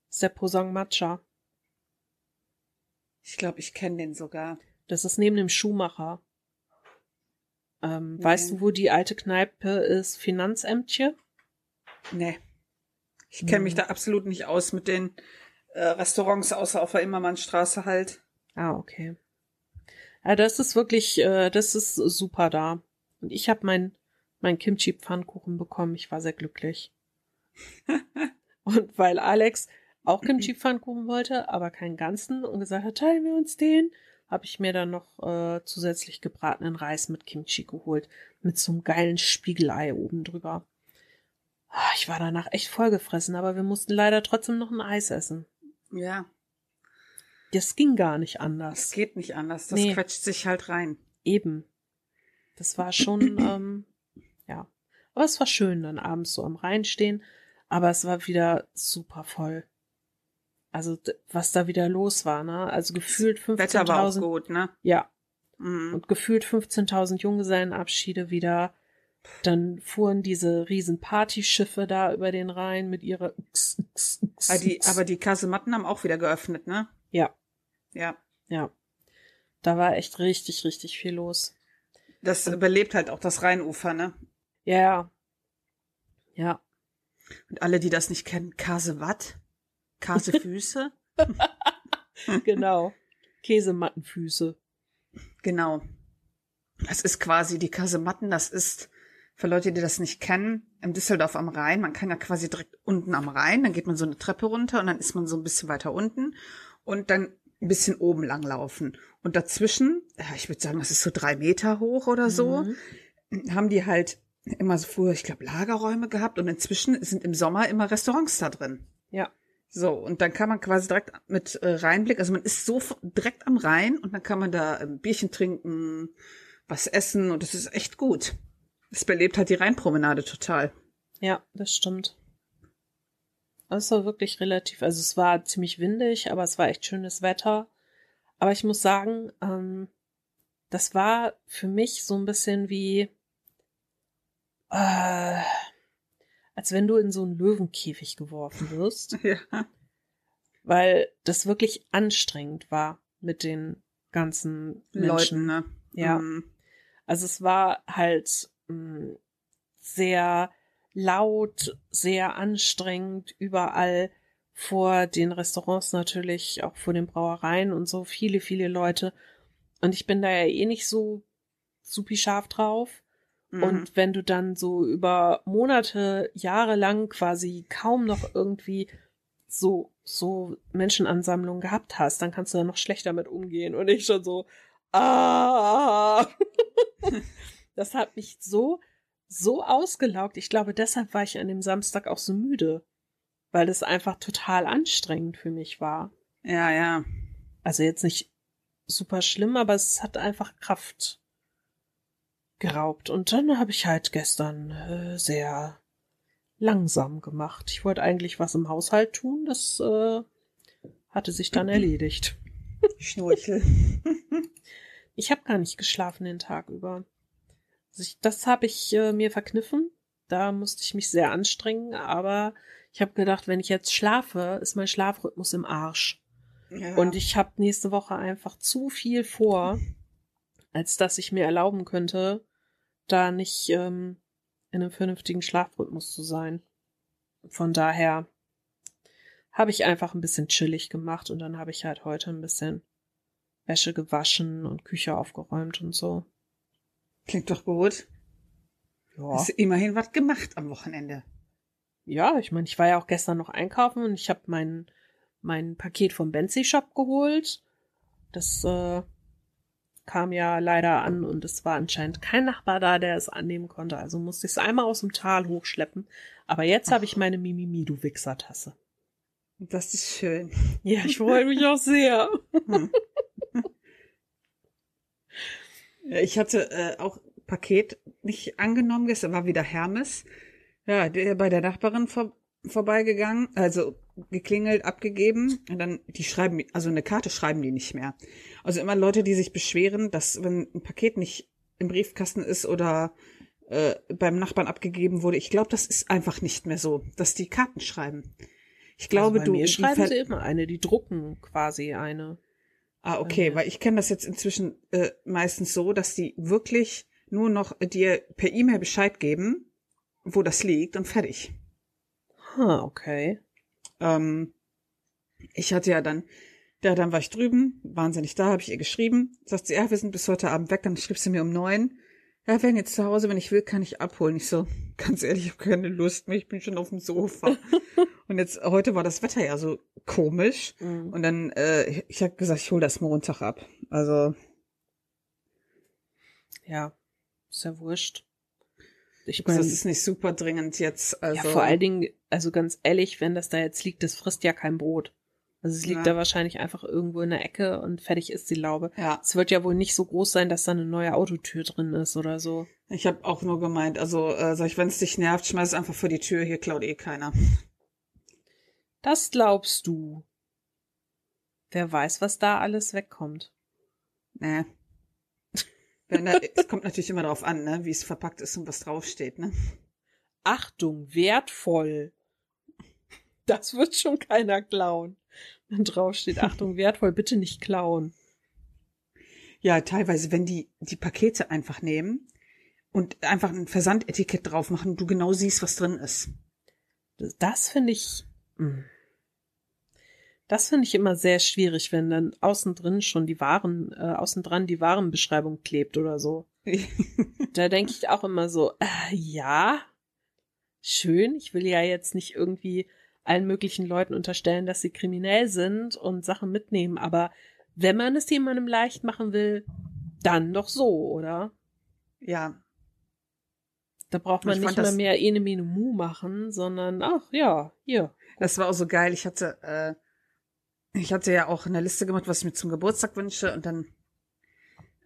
Das ist der Posong Matcha. Ich glaube, ich kenne den sogar. Das ist neben dem Schuhmacher. Ähm, nee. Weißt du, wo die alte Kneipe ist? Finanzämtje? Nee. Ich kenne hm. mich da absolut nicht aus mit den äh, Restaurants, außer auf der Immermannstraße halt. Ah, okay. Ja, das ist wirklich, äh, das ist super da. Und ich habe mein, mein Kimchi-Pfannkuchen bekommen. Ich war sehr glücklich. (laughs) und weil Alex auch (clears throat) Kimchi-Pfannkuchen wollte, aber keinen ganzen und gesagt hat, teilen wir uns den habe ich mir dann noch äh, zusätzlich gebratenen Reis mit Kimchi geholt. Mit so einem geilen Spiegelei oben drüber. Ah, ich war danach echt vollgefressen, aber wir mussten leider trotzdem noch ein Eis essen. Ja. Das ging gar nicht anders. Es geht nicht anders. Das nee. quetscht sich halt rein. Eben. Das war schon, (clears throat) ähm, ja. Aber es war schön, dann abends so am Rhein stehen. Aber es war wieder super voll. Also was da wieder los war, ne? Also gefühlt 15.000. Wetter war auch gut, ne? Ja. Mhm. Und gefühlt 15.000 Junggesellenabschiede wieder. Dann fuhren diese riesen Partyschiffe da über den Rhein mit ihrer. Aber die, aber die Kasematten haben auch wieder geöffnet, ne? Ja. Ja. Ja. Da war echt richtig, richtig viel los. Das überlebt halt auch das Rheinufer, ne? Ja. Ja. Und alle, die das nicht kennen, Kasewatt? Käsefüße. (laughs) genau. Käsemattenfüße. Genau. Das ist quasi die Kasematten, das ist für Leute, die das nicht kennen, in Düsseldorf am Rhein. Man kann ja quasi direkt unten am Rhein, dann geht man so eine Treppe runter und dann ist man so ein bisschen weiter unten und dann ein bisschen oben lang laufen. Und dazwischen, ich würde sagen, das ist so drei Meter hoch oder so, mhm. haben die halt immer so früher, ich glaube, Lagerräume gehabt und inzwischen sind im Sommer immer Restaurants da drin. So, und dann kann man quasi direkt mit äh, Rheinblick, also man ist so direkt am Rhein und dann kann man da ein Bierchen trinken, was essen und das ist echt gut. Es belebt halt die Rheinpromenade total. Ja, das stimmt. Es war wirklich relativ, also es war ziemlich windig, aber es war echt schönes Wetter. Aber ich muss sagen, ähm, das war für mich so ein bisschen wie, äh, als wenn du in so einen Löwenkäfig geworfen wirst. (laughs) ja. Weil das wirklich anstrengend war mit den ganzen Menschen. Leuten, ne? Ja. Mhm. Also es war halt mh, mm, sehr laut, sehr anstrengend, überall vor den Restaurants natürlich, auch vor den Brauereien und so, viele, viele Leute. Und ich bin da ja eh nicht so supi scharf drauf. Mhm. Und wenn du dann so über Monate, Jahre lang quasi kaum noch irgendwie so, so Menschenansammlungen gehabt hast, dann kannst du da noch schlechter mit umgehen. Und ich schon so, ah. (laughs) das hat mich so, so ausgelaugt. Ich glaube, deshalb war ich an dem Samstag auch so müde. Weil das einfach total anstrengend für mich war. Ja, ja. Also jetzt nicht super schlimm, aber es hat einfach Kraft geraubt. Und dann habe ich halt gestern äh, sehr langsam gemacht. Ich wollte eigentlich was im Haushalt tun, das äh, hatte sich dann (laughs) erledigt. Schnorchel. (laughs) ich habe gar nicht geschlafen den Tag über. Also das habe ich äh, mir verkniffen. Da musste ich mich sehr anstrengen, aber ich habe gedacht, wenn ich jetzt schlafe, ist mein Schlafrhythmus im Arsch. Ja. Und ich habe nächste Woche einfach zu viel vor als dass ich mir erlauben könnte, da nicht ähm, in einem vernünftigen Schlafrhythmus zu sein. Von daher habe ich einfach ein bisschen chillig gemacht und dann habe ich halt heute ein bisschen Wäsche gewaschen und Küche aufgeräumt und so. Klingt doch gut. Ja. Hast immerhin was gemacht am Wochenende. Ja, ich meine, ich war ja auch gestern noch einkaufen und ich habe mein, mein Paket vom Benzi Shop geholt. Das äh, kam ja leider an und es war anscheinend kein Nachbar da, der es annehmen konnte. Also musste ich es einmal aus dem Tal hochschleppen. Aber jetzt habe ich meine Mimimi, du Wichser-Tasse. Das ist schön. Ja, ich freue mich auch sehr. (laughs) ich hatte äh, auch Paket nicht angenommen, gestern war wieder Hermes. Ja, der bei der Nachbarin vor, vorbeigegangen, also geklingelt, abgegeben und dann die schreiben, also eine Karte schreiben die nicht mehr. Also immer Leute, die sich beschweren, dass wenn ein Paket nicht im Briefkasten ist oder äh, beim Nachbarn abgegeben wurde, ich glaube, das ist einfach nicht mehr so, dass die Karten schreiben. Ich glaube, also bei du mir schreiben sie immer eine, die drucken quasi eine. Ah, okay, weil ich kenne das jetzt inzwischen äh, meistens so, dass die wirklich nur noch dir per E-Mail Bescheid geben, wo das liegt und fertig. Ah, okay. Ähm, ich hatte ja dann, ja, dann war ich drüben, wahnsinnig da, habe ich ihr geschrieben. Sagt sie, ja, wir sind bis heute Abend weg. Dann schrieb sie mir um neun. Ja, wenn jetzt zu Hause, wenn ich will, kann ich abholen. Ich so, (laughs) ganz ehrlich, ich habe keine Lust mehr, ich bin schon auf dem Sofa. (laughs) und jetzt, heute war das Wetter ja so komisch. Mhm. Und dann, äh, ich habe gesagt, ich hole das Montag ab. Also. Ja, ist ja wurscht. Ich meine, das ist nicht super dringend jetzt. Also. Ja, vor allen Dingen, also ganz ehrlich, wenn das da jetzt liegt, das frisst ja kein Brot. Also es liegt ja. da wahrscheinlich einfach irgendwo in der Ecke und fertig ist die Laube. Ja. Es wird ja wohl nicht so groß sein, dass da eine neue Autotür drin ist oder so. Ich habe auch nur gemeint, also äh, sag ich, wenn es dich nervt, schmeiß es einfach vor die Tür, hier klaut eh keiner. Das glaubst du. Wer weiß, was da alles wegkommt. Nee. Da, es kommt natürlich immer darauf an, ne, wie es verpackt ist und was draufsteht, ne? Achtung, wertvoll. Das wird schon keiner klauen. Wenn draufsteht, Achtung, wertvoll, bitte nicht klauen. Ja, teilweise, wenn die die Pakete einfach nehmen und einfach ein Versandetikett drauf machen, du genau siehst, was drin ist. Das, das finde ich. Mh. Das finde ich immer sehr schwierig, wenn dann außen drin schon die Waren, äh, außen dran die Warenbeschreibung klebt oder so. (laughs) da denke ich auch immer so, äh, ja, schön. Ich will ja jetzt nicht irgendwie allen möglichen Leuten unterstellen, dass sie kriminell sind und Sachen mitnehmen, aber wenn man es jemandem leicht machen will, dann doch so, oder? Ja. Da braucht man nicht mal mehr ene mene mu machen, sondern ach ja, hier. Das war auch so geil. Ich hatte, äh, ich hatte ja auch eine Liste gemacht, was ich mir zum Geburtstag wünsche und dann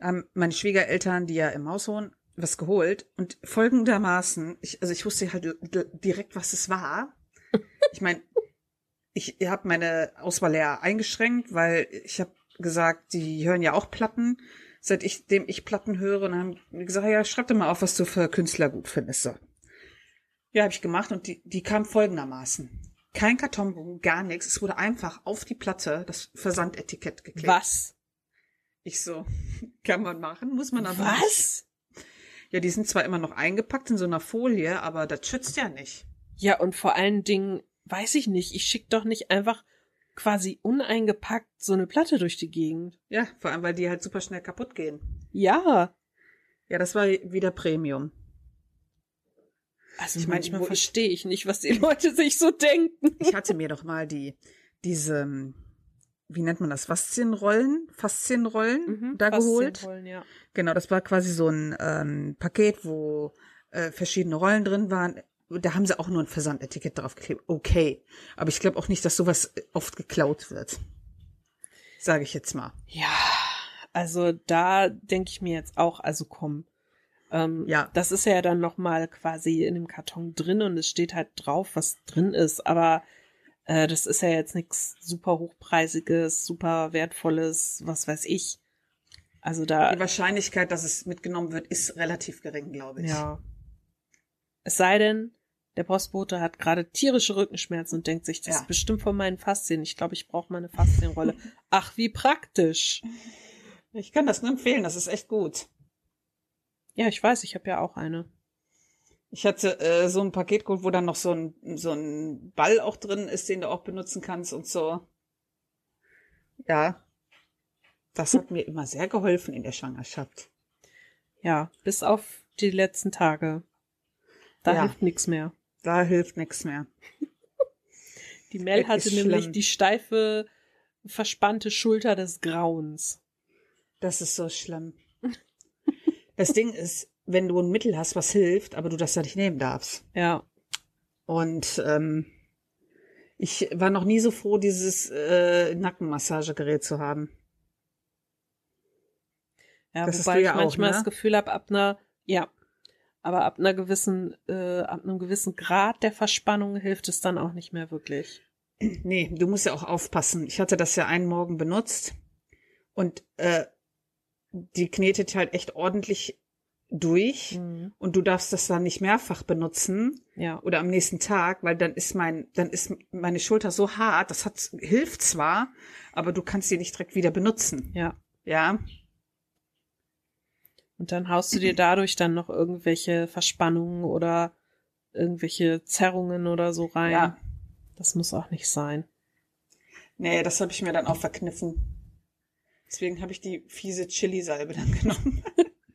haben meine Schwiegereltern, die ja im Haus wohnen, was geholt und folgendermaßen, ich, also ich wusste halt direkt, was es war. (laughs) Ich meine, ich habe meine Auswahl ja eingeschränkt, weil ich habe gesagt, die hören ja auch Platten, seit ich dem ich Platten höre und haben gesagt, ja, schreib doch mal auf, was du für Künstler gut findest. So. Ja, habe ich gemacht und die, die kam folgendermaßen. Kein Kartonbogen, gar nichts. Es wurde einfach auf die Platte das Versandetikett geklebt. Was? Ich so, (laughs) kann man machen, muss man aber Was? Nicht. Ja, die sind zwar immer noch eingepackt in so einer Folie, aber das schützt ja nicht. Ja, und vor allen Dingen, weiß ich nicht, ich schick doch nicht einfach quasi uneingepackt so eine Platte durch die Gegend. Ja, vor allem, weil die halt super schnell kaputt gehen. Ja. Ja, das war wieder Premium. Also ich manchmal verstehe ich nicht, was die Leute sich so denken. Ich hatte mir doch mal die, diese, wie nennt man das, Faszienrollen, Faszienrollen mhm, da geholt. Ja. Genau, das war quasi so ein ähm, Paket, wo äh, verschiedene Rollen drin waren. Da haben sie auch nur ein Versandetikett draufgeklebt. Okay. Aber ich glaube auch nicht, dass sowas oft geklaut wird. Sage ich jetzt mal. Ja, also da denke ich mir jetzt auch, also komm. Ähm, ja. Das ist ja dann nochmal quasi in dem Karton drin und es steht halt drauf, was drin ist. Aber äh, das ist ja jetzt nichts super hochpreisiges, super wertvolles, was weiß ich. Also da. Die Wahrscheinlichkeit, dass es mitgenommen wird, ist relativ gering, glaube ich. Ja. Es sei denn, der Postbote hat gerade tierische Rückenschmerzen und denkt sich, das ja. ist bestimmt von meinen Faszien. Ich glaube, ich brauche meine Faszienrolle. (laughs) Ach, wie praktisch. Ich kann das nur empfehlen, das ist echt gut. Ja, ich weiß, ich habe ja auch eine. Ich hatte äh, so ein Paket geholt, wo dann noch so ein, so ein Ball auch drin ist, den du auch benutzen kannst und so. Ja. Das hat mir immer sehr geholfen in der Schwangerschaft. Ja, bis auf die letzten Tage. Da ja. hilft nichts mehr. Da hilft nichts mehr. (laughs) Die Mel hatte nämlich schlimm. die steife, verspannte Schulter des Grauens. Das ist so schlimm. Das Ding ist, wenn du ein Mittel hast, was hilft, aber du das ja nicht nehmen darfst. Ja. Und ähm, ich war noch nie so froh, dieses äh, Nackenmassagegerät zu haben. Ja, das wobei ja ich manchmal auch, ne? das Gefühl habe, ab einer, ja, aber ab einer gewissen, äh, ab einem gewissen Grad der Verspannung hilft es dann auch nicht mehr wirklich. Nee, du musst ja auch aufpassen. Ich hatte das ja einen Morgen benutzt und äh, die knetet halt echt ordentlich durch mhm. und du darfst das dann nicht mehrfach benutzen ja. oder am nächsten Tag, weil dann ist mein, dann ist meine Schulter so hart, das hat hilft zwar, aber du kannst sie nicht direkt wieder benutzen. Ja. Ja. Und dann haust du dir dadurch dann noch irgendwelche Verspannungen oder irgendwelche Zerrungen oder so rein. Ja. Das muss auch nicht sein. Nee, das habe ich mir dann auch verkniffen. Deswegen habe ich die fiese Chili-Salbe dann genommen.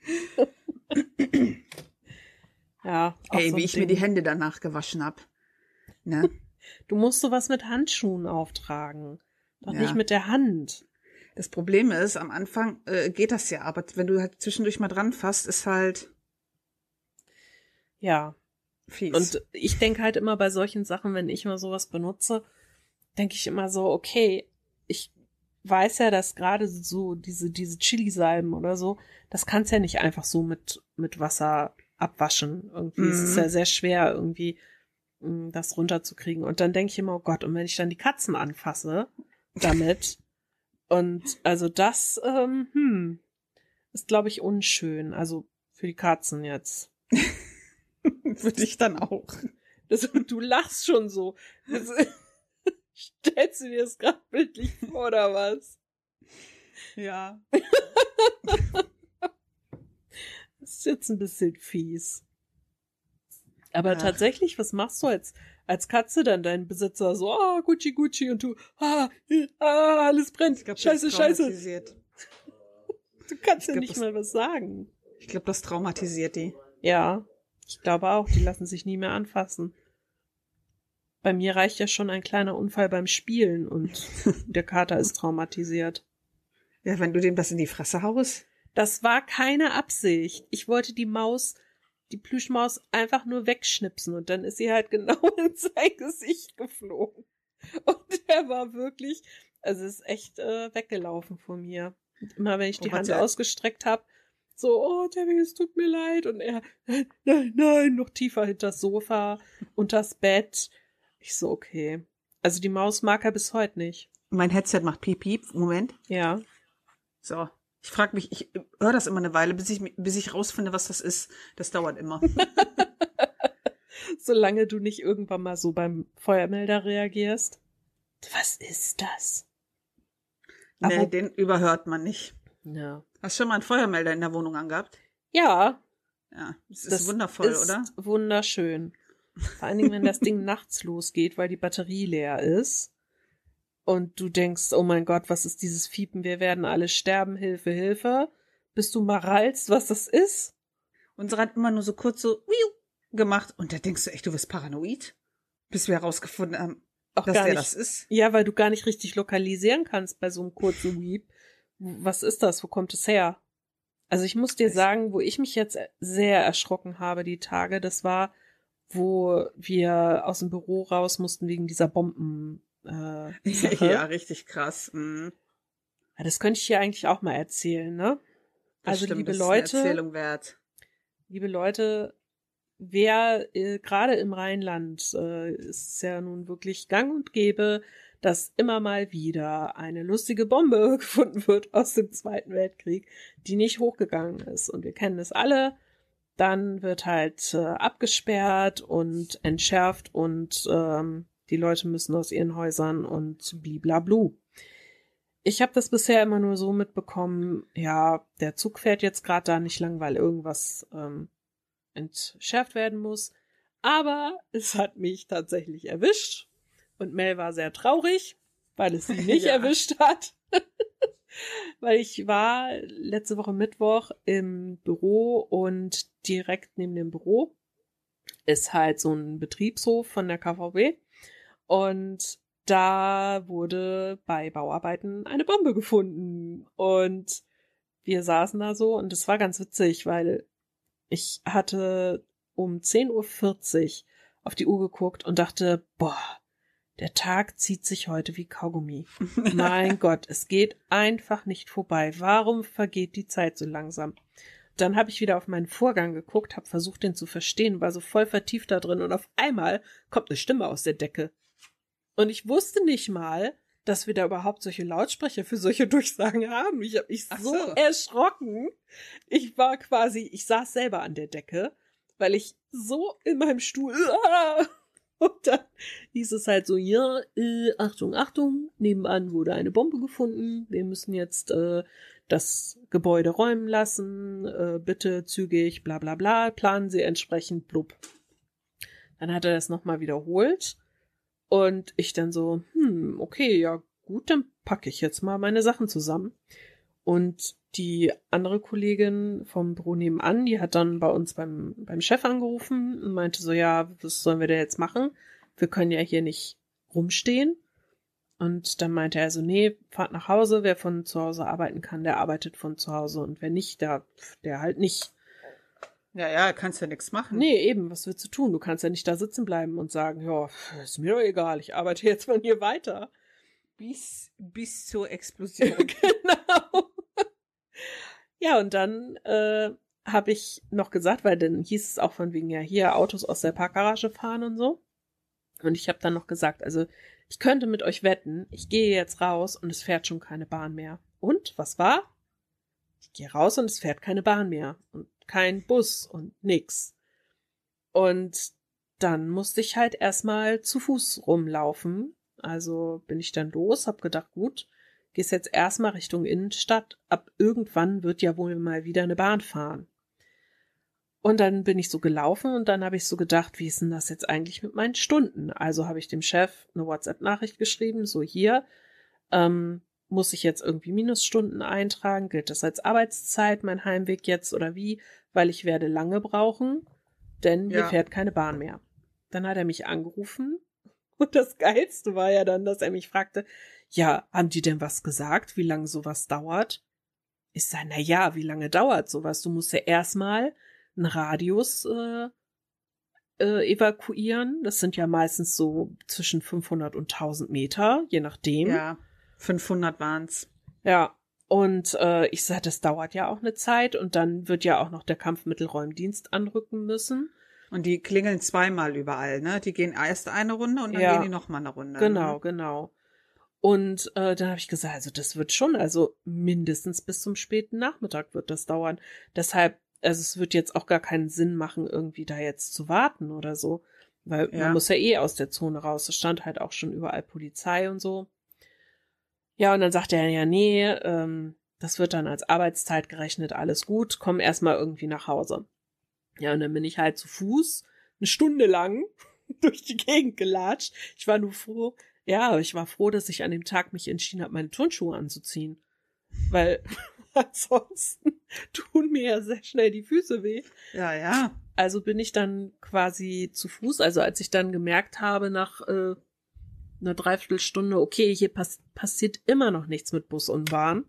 (laughs) ja. Ey, so wie ich Ding. mir die Hände danach gewaschen hab. Ne? (laughs) Du musst sowas mit Handschuhen auftragen. Doch ja. nicht mit der Hand. Das Problem ist, am Anfang äh, geht das ja, aber wenn du halt zwischendurch mal dran fasst, ist halt. Ja. Fies. Und ich denke halt immer bei solchen Sachen, wenn ich mal sowas benutze, denke ich immer so, okay, ich weiß ja, dass gerade so diese, diese Chili-Salben oder so, das kannst ja nicht einfach so mit, mit Wasser abwaschen. Irgendwie mhm. es ist ja sehr schwer, irgendwie mm, das runterzukriegen. Und dann denke ich immer, oh Gott, und wenn ich dann die Katzen anfasse damit, (laughs) und also das, ähm, hm, ist, glaube ich, unschön. Also für die Katzen jetzt. (laughs) für dich dann auch. Das, du lachst schon so. Das, (laughs) Stellst du dir das gerade bildlich vor, oder was? Ja. (laughs) das ist jetzt ein bisschen fies. Aber Ach. tatsächlich, was machst du als, als Katze dann dein Besitzer so, ah, Gucci, Gucci und du, ah, ah alles brennt, glaub, scheiße, scheiße. (laughs) Du kannst ja nicht mal was sagen. Ich glaube, das traumatisiert die. Ja. Ich glaube auch, die lassen sich nie mehr anfassen. Bei mir reicht ja schon ein kleiner Unfall beim Spielen und (laughs) der Kater ist traumatisiert. Ja, wenn du dem das in die Fresse haust. Das war keine Absicht. Ich wollte die Maus, die Plüschmaus einfach nur wegschnipsen und dann ist sie halt (laughs) genau in sein Gesicht geflogen. Und er war wirklich, also ist echt äh, weggelaufen von mir. Und immer wenn ich die oh, Hand ausgestreckt habe, so, oh, Debbie, es tut mir leid. Und er, nein, nein, nein, noch tiefer hinter das Sofa, unters Bett. Ich so, okay. Also die Maus mag er bis heute nicht. Mein Headset macht piep, piep. Moment. Ja. So. Ich frage mich, ich höre das immer eine Weile, bis ich, bis ich rausfinde, was das ist. Das dauert immer. (laughs) Solange du nicht irgendwann mal so beim Feuermelder reagierst. Was ist das? Nee, Aber, den überhört man nicht. Ja. Hast du schon mal einen Feuermelder in der Wohnung angehabt? Ja. Ja, das ist das wundervoll, ist oder? Wunderschön. Vor allen Dingen, wenn das Ding nachts losgeht, weil die Batterie leer ist. Und du denkst, oh mein Gott, was ist dieses Fiepen? Wir werden alle sterben, Hilfe, Hilfe. Bis du mal rallst, was das ist? Unsere hat immer nur so kurz so gemacht. Und da denkst du echt, du wirst paranoid. Bis wir herausgefunden haben, Auch dass der nicht. das ist. Ja, weil du gar nicht richtig lokalisieren kannst bei so einem kurzen Weep. Was ist das? Wo kommt es her? Also ich muss dir sagen, wo ich mich jetzt sehr erschrocken habe die Tage, das war, wo wir aus dem Büro raus mussten wegen dieser Bomben. Äh, (laughs) ja, richtig krass. Mhm. Ja, das könnte ich hier eigentlich auch mal erzählen, ne? Das also stimmt, liebe das Leute, ist eine Erzählung wert. liebe Leute, wer äh, gerade im Rheinland äh, ist ja nun wirklich gang und gäbe, dass immer mal wieder eine lustige Bombe (laughs) gefunden wird aus dem Zweiten Weltkrieg, die nicht hochgegangen ist. Und wir kennen es alle. Dann wird halt äh, abgesperrt und entschärft und ähm, die Leute müssen aus ihren Häusern und bliblablu. Ich habe das bisher immer nur so mitbekommen, ja, der Zug fährt jetzt gerade da nicht lang, weil irgendwas ähm, entschärft werden muss. Aber es hat mich tatsächlich erwischt und Mel war sehr traurig, weil es sie (laughs) nicht ja. erwischt hat. (laughs) (laughs) weil ich war letzte Woche Mittwoch im Büro und direkt neben dem Büro ist halt so ein Betriebshof von der KVB und da wurde bei Bauarbeiten eine Bombe gefunden. Und wir saßen da so und es war ganz witzig, weil ich hatte um 10.40 Uhr auf die Uhr geguckt und dachte, boah, der Tag zieht sich heute wie Kaugummi. (laughs) mein Gott, es geht einfach nicht vorbei. Warum vergeht die Zeit so langsam? Dann habe ich wieder auf meinen Vorgang geguckt, habe versucht, den zu verstehen, war so voll vertieft da drin und auf einmal kommt eine Stimme aus der Decke. Und ich wusste nicht mal, dass wir da überhaupt solche Lautsprecher für solche (laughs) Durchsagen haben. Ich habe mich so, so erschrocken. Ich war quasi, ich saß selber an der Decke, weil ich so in meinem Stuhl (laughs) Und dann hieß es halt so, ja, äh, Achtung, Achtung, nebenan wurde eine Bombe gefunden. Wir müssen jetzt äh, das Gebäude räumen lassen. Äh, bitte zügig, bla bla bla, planen Sie entsprechend, blub. Dann hat er das nochmal wiederholt. Und ich dann so, hm, okay, ja gut, dann packe ich jetzt mal meine Sachen zusammen. Und die andere Kollegin vom Büro nebenan, die hat dann bei uns beim, beim Chef angerufen und meinte so, ja, was sollen wir denn jetzt machen? Wir können ja hier nicht rumstehen. Und dann meinte er so, nee, fahrt nach Hause, wer von zu Hause arbeiten kann, der arbeitet von zu Hause und wer nicht, der, der halt nicht. Ja, ja, kannst ja nichts machen. Nee, eben, was willst du tun? Du kannst ja nicht da sitzen bleiben und sagen, ja, ist mir doch egal, ich arbeite jetzt von hier weiter. Bis, bis zur Explosion. (laughs) genau. Ja, und dann äh, habe ich noch gesagt, weil dann hieß es auch von wegen ja hier Autos aus der Parkgarage fahren und so. Und ich habe dann noch gesagt, also ich könnte mit euch wetten, ich gehe jetzt raus und es fährt schon keine Bahn mehr. Und was war? Ich gehe raus und es fährt keine Bahn mehr und kein Bus und nix. Und dann musste ich halt erstmal zu Fuß rumlaufen. Also bin ich dann los, hab gedacht, gut, gehst jetzt erstmal Richtung Innenstadt, ab irgendwann wird ja wohl mal wieder eine Bahn fahren. Und dann bin ich so gelaufen und dann habe ich so gedacht, wie ist denn das jetzt eigentlich mit meinen Stunden? Also habe ich dem Chef eine WhatsApp-Nachricht geschrieben, so hier, ähm, muss ich jetzt irgendwie Minusstunden eintragen? Gilt das als Arbeitszeit, mein Heimweg jetzt oder wie? Weil ich werde lange brauchen. denn hier Ja. fährt keine Bahn mehr. Dann hat er mich angerufen und das Geilste war ja dann, dass er mich fragte, ja, haben die denn was gesagt, wie lange sowas dauert? Ich sage, na ja, wie lange dauert sowas? Du musst ja erstmal einen Radius äh, äh, evakuieren. Das sind ja meistens so zwischen 500 und 1000 Meter, je nachdem. Ja, 500 waren's. Ja, und äh, ich sage, das dauert ja auch eine Zeit und dann wird ja auch noch der Kampfmittelräumdienst anrücken müssen. Und die klingeln zweimal überall, ne? Die gehen erst eine Runde und dann Ja. gehen die noch mal eine Runde. Genau, Ne? genau. Und äh, dann habe ich gesagt, also das wird schon, also mindestens bis zum späten Nachmittag wird das dauern. Deshalb, also es wird jetzt auch gar keinen Sinn machen, irgendwie da jetzt zu warten oder so. Weil Ja. man muss ja eh aus der Zone raus. Es stand halt auch schon überall Polizei und so. Ja, und dann sagt er ja, nee, ähm, das wird dann als Arbeitszeit gerechnet, alles gut, komm erstmal irgendwie nach Hause. Ja, und dann bin ich halt zu Fuß eine Stunde lang (laughs) durch die Gegend gelatscht. Ich war nur froh, ja, ich war froh, dass ich an dem Tag mich entschieden habe, meine Turnschuhe anzuziehen. Weil (laughs) ansonsten tun mir ja sehr schnell die Füße weh. Ja, ja. Also bin ich dann quasi zu Fuß, also als ich dann gemerkt habe nach äh, einer Dreiviertelstunde, okay, hier pass passiert immer noch nichts mit Bus und Bahn,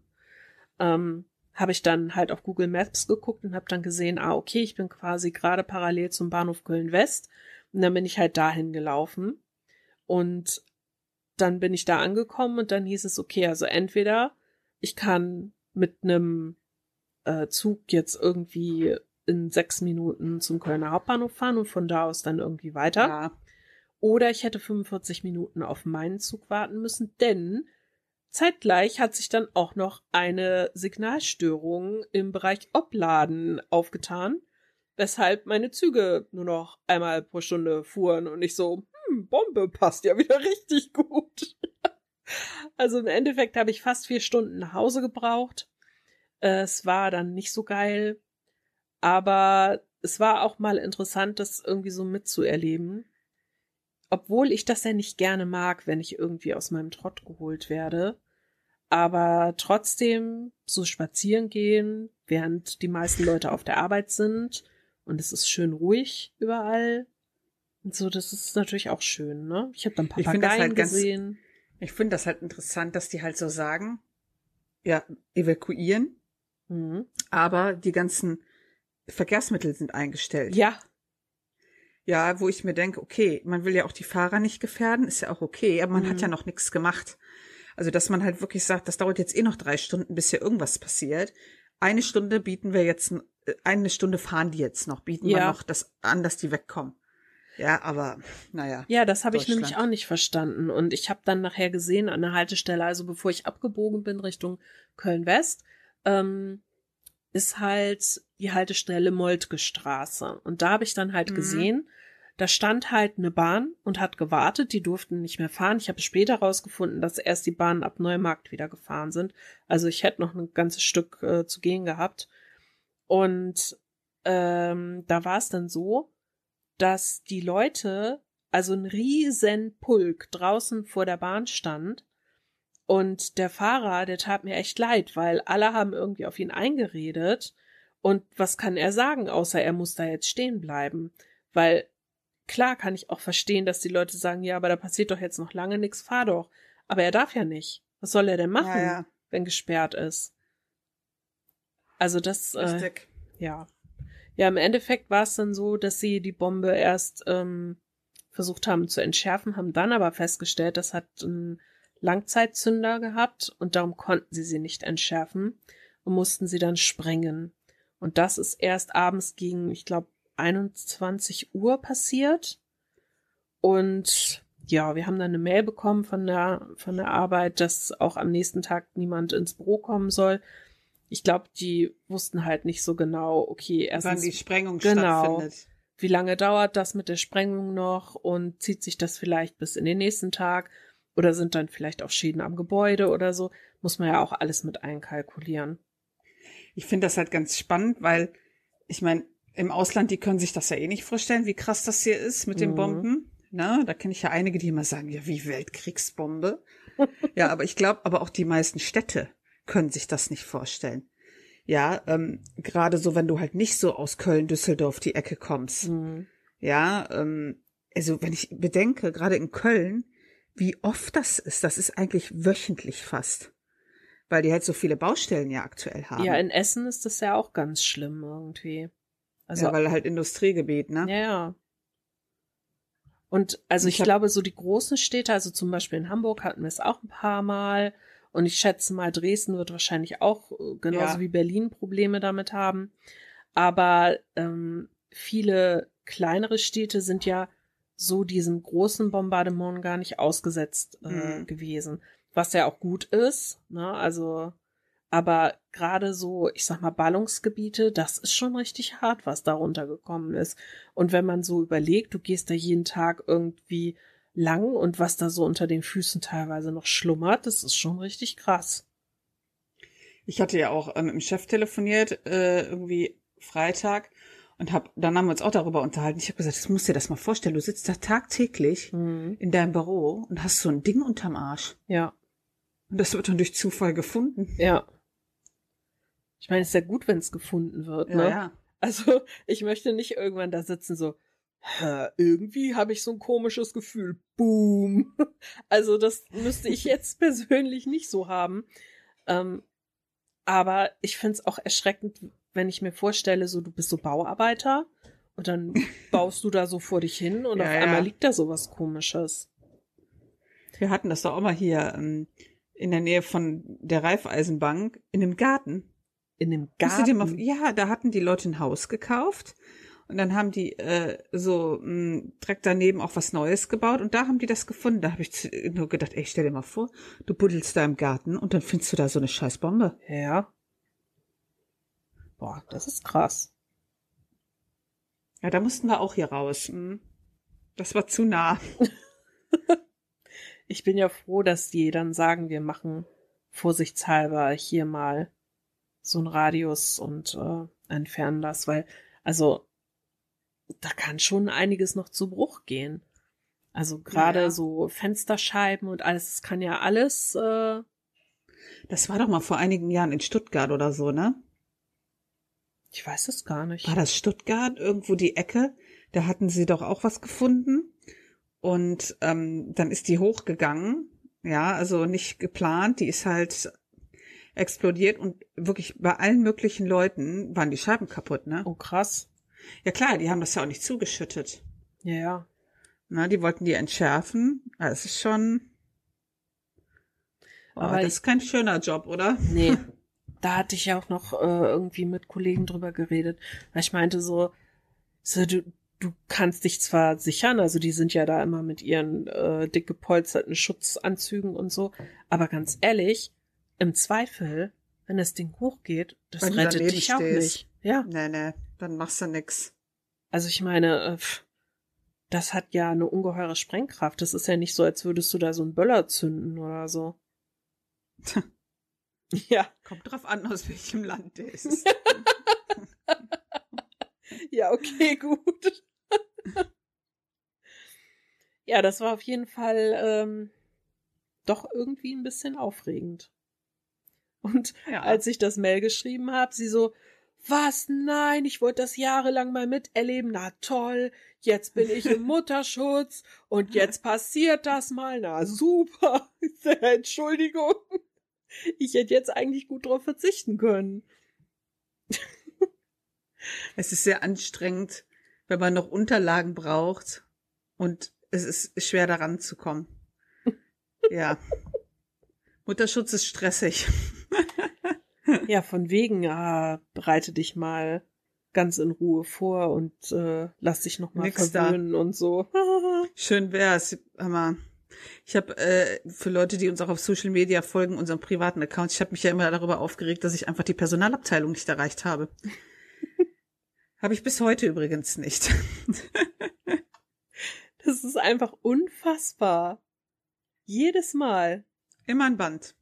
ähm, habe ich dann halt auf Google Maps geguckt und habe dann gesehen, ah, okay, ich bin quasi gerade parallel zum Bahnhof Köln West und dann bin ich halt dahin gelaufen und dann bin ich da angekommen und dann hieß es, okay, also entweder ich kann mit einem äh, Zug jetzt irgendwie in sechs Minuten zum Kölner Hauptbahnhof fahren und von da aus dann irgendwie weiter. Ja. Oder ich hätte 45 Minuten auf meinen Zug warten müssen, denn zeitgleich hat sich dann auch noch eine Signalstörung im Bereich Obladen aufgetan, weshalb meine Züge nur noch einmal pro Stunde fuhren und ich so, Bombe passt ja wieder (laughs) richtig gut. Also im Endeffekt habe ich fast vier Stunden nach Hause gebraucht. Äh, Es war dann nicht so geil, aber es war auch mal interessant, das irgendwie so mitzuerleben. Obwohl ich das ja nicht gerne mag, wenn ich irgendwie aus meinem Trott geholt werde. Aber trotzdem so spazieren gehen, während die meisten Leute auf der Arbeit sind und es ist schön ruhig überall. Und so, das ist natürlich auch schön, ne? Ich habe dann Ich find das Papageien halt ganz- gesehen. Ich finde das halt interessant, dass die halt so sagen, ja, evakuieren, Mhm. aber die ganzen Verkehrsmittel sind eingestellt. Ja, Ja, wo ich mir denke, okay, man will ja auch die Fahrer nicht gefährden, ist ja auch okay, aber man Mhm. hat ja noch nichts gemacht. Also, dass man halt wirklich sagt, das dauert jetzt eh noch drei Stunden, bis hier irgendwas passiert. Eine Stunde bieten wir jetzt, äh, eine Stunde fahren die jetzt noch, bieten wir Ja. noch das an, dass die wegkommen. Ja, aber, naja. Ja, das habe ich nämlich auch nicht verstanden. Und ich habe dann nachher gesehen an der Haltestelle, also bevor ich abgebogen bin Richtung Köln-West, ähm, ist halt die Haltestelle Moltke Straße. Und da habe ich dann halt Mhm. gesehen, da stand halt eine Bahn und hat gewartet, die durften nicht mehr fahren. Ich habe später rausgefunden, dass erst die Bahnen ab Neumarkt wieder gefahren sind. Also ich hätte noch ein ganzes Stück äh, zu gehen gehabt. Und ähm, da war es dann so, dass die Leute, also ein riesen Pulk draußen vor der Bahn stand und der Fahrer, der tat mir echt leid, weil alle haben irgendwie auf ihn eingeredet und was kann er sagen, außer er muss da jetzt stehen bleiben, weil klar kann ich auch verstehen, dass die Leute sagen, ja, aber da passiert doch jetzt noch lange nichts, fahr doch, aber er darf ja nicht. Was soll er denn machen, Ja, ja. wenn gesperrt ist? Also das, äh, ja. Ja, im Endeffekt war es dann so, dass sie die Bombe erst ähm, versucht haben zu entschärfen, haben dann aber festgestellt, das hat einen Langzeitzünder gehabt und darum konnten sie sie nicht entschärfen und mussten sie dann sprengen. Und das ist erst abends gegen, ich glaube, 21 Uhr passiert. Und ja, wir haben dann eine Mail bekommen von der, von der Arbeit, dass auch am nächsten Tag niemand ins Büro kommen soll. Ich glaube, die wussten halt nicht so genau, okay, Wann erstens, die Sprengung genau. stattfindet. wie lange dauert das mit der Sprengung noch und zieht sich das vielleicht bis in den nächsten Tag oder sind dann vielleicht auch Schäden am Gebäude oder so, muss man ja auch alles mit einkalkulieren. Ich finde das halt ganz spannend, weil ich meine, im Ausland, die können sich das ja eh nicht vorstellen, wie krass das hier ist mit den Mhm. Bomben. Na, da kenne ich ja einige, die immer sagen, ja, wie Weltkriegsbombe. ja, aber ich glaube, aber auch die meisten Städte können sich das nicht vorstellen. Ja, ähm, gerade so, wenn du halt nicht so aus Köln, Düsseldorf die Ecke kommst. Mhm. Ja, ähm, also wenn ich bedenke, gerade in Köln, wie oft das ist, das ist eigentlich wöchentlich fast. Weil die halt so viele Baustellen ja aktuell haben. Ja, in Essen ist das ja auch ganz schlimm irgendwie. Also, ja, weil halt Industriegebiet, ne? Ja, ja. Und also ich, ich glaube, so die großen Städte, also zum Beispiel in Hamburg hatten wir es auch ein paar Mal. Und ich schätze mal, Dresden wird wahrscheinlich auch äh, genauso ja. wie Berlin Probleme damit haben. Aber ähm, viele kleinere Städte sind ja so diesem großen Bombardement gar nicht ausgesetzt äh, mhm. gewesen. Was ja auch gut ist, ne? Also, aber gerade so, ich sag mal, Ballungsgebiete, das ist schon richtig hart, was da runtergekommen ist. Und wenn man so überlegt, du gehst da jeden Tag irgendwie lang und was da so unter den Füßen teilweise noch schlummert, das ist schon richtig krass. Ich hatte ja auch ähm, mit dem Chef telefoniert, äh, irgendwie Freitag, und hab, dann haben wir uns auch darüber unterhalten. Ich habe gesagt, das musst dir das mal vorstellen. Du sitzt da tagtäglich mhm. in deinem Büro und hast so ein Ding unterm Arsch. Ja. Und das wird dann durch Zufall gefunden. Ja. Ich meine, es ist ja gut, wenn es gefunden wird, ne? Ja, ja. Also, ich möchte nicht irgendwann da sitzen so, irgendwie habe ich so ein komisches Gefühl. Boom. (laughs) Also, das müsste ich jetzt (laughs) persönlich nicht so haben. Ähm, aber ich finde es auch erschreckend, wenn ich mir vorstelle, so du bist so Bauarbeiter und dann (laughs) baust du da so vor dich hin und ja, auf ja. einmal liegt da so was komisches. Wir hatten das doch auch mal hier ähm, in der Nähe von der Raiffeisenbank in dem Garten. In dem Garten? Mal, ja, da hatten die Leute ein Haus gekauft und dann haben die äh, so mh, hm, direkt daneben auch was Neues gebaut und da haben die das gefunden. Da habe ich nur gedacht, ey, stell dir mal vor, du buddelst da im Garten und dann findest du da so eine Scheißbombe. Ja. Boah, das ist krass. Ja, da mussten wir auch hier raus. Hm. Das war zu nah. (laughs) ich bin ja froh, dass die dann sagen, wir machen vorsichtshalber hier mal so einen Radius und äh, entfernen das, weil, also, da kann schon einiges noch zu Bruch gehen. Also gerade ja, so Fensterscheiben und alles, das kann ja alles. Äh, das war doch mal vor einigen Jahren in Stuttgart oder so, ne? Ich weiß es gar nicht. War das Stuttgart, irgendwo die Ecke? Da hatten sie doch auch was gefunden. Und ähm, dann ist die hochgegangen. Ja, also nicht geplant. Die ist halt explodiert und wirklich bei allen möglichen Leuten waren die Scheiben kaputt, ne? Oh, krass. Ja klar, die haben das ja auch nicht zugeschüttet. Ja, ja. Na, die wollten die entschärfen. Das ist schon. Oh, Aber das ist kein schöner Job, oder? Nee. (laughs) da hatte ich ja auch noch äh, irgendwie mit Kollegen drüber geredet, weil ich meinte so, so du, du kannst dich zwar sichern, also die sind ja da immer mit ihren äh, dick gepolsterten Schutzanzügen und so, aber ganz ehrlich, im Zweifel, wenn das Ding hochgeht, das rettet dich stehst. auch nicht. Ja. Nee, nee, dann machst du nix. Also ich meine, äh, das hat ja eine ungeheure Sprengkraft. Das ist ja nicht so, als würdest du da so einen Böller zünden oder so. (laughs) Ja. Kommt drauf an, aus welchem Land der ist. (laughs) ja, okay, gut. (laughs) ja, das war auf jeden Fall ähm, doch irgendwie ein bisschen aufregend. Und ja. als ich das Mail geschrieben habe, sie so, was? Nein, ich wollte das jahrelang mal miterleben. Na toll, jetzt bin ich im (laughs) Mutterschutz und jetzt passiert das mal. Na super. (laughs) Entschuldigung. Ich hätte jetzt eigentlich gut drauf verzichten können. (laughs) Es ist sehr anstrengend, wenn man noch Unterlagen braucht und es ist schwer daran zu kommen. Ja. Mutterschutz ist stressig. (laughs) ja, von wegen, ah, bereite dich mal ganz in Ruhe vor und äh, lass dich noch mal Nix verwöhnen da. und so. (laughs) Schön wär's, aber ich habe äh, für Leute, die uns auch auf Social Media folgen, unseren privaten Account, ich habe mich ja immer darüber aufgeregt, dass ich einfach die Personalabteilung nicht erreicht habe. (laughs) habe ich bis heute übrigens nicht. das ist einfach unfassbar. Jedes Mal. Immer ein Band.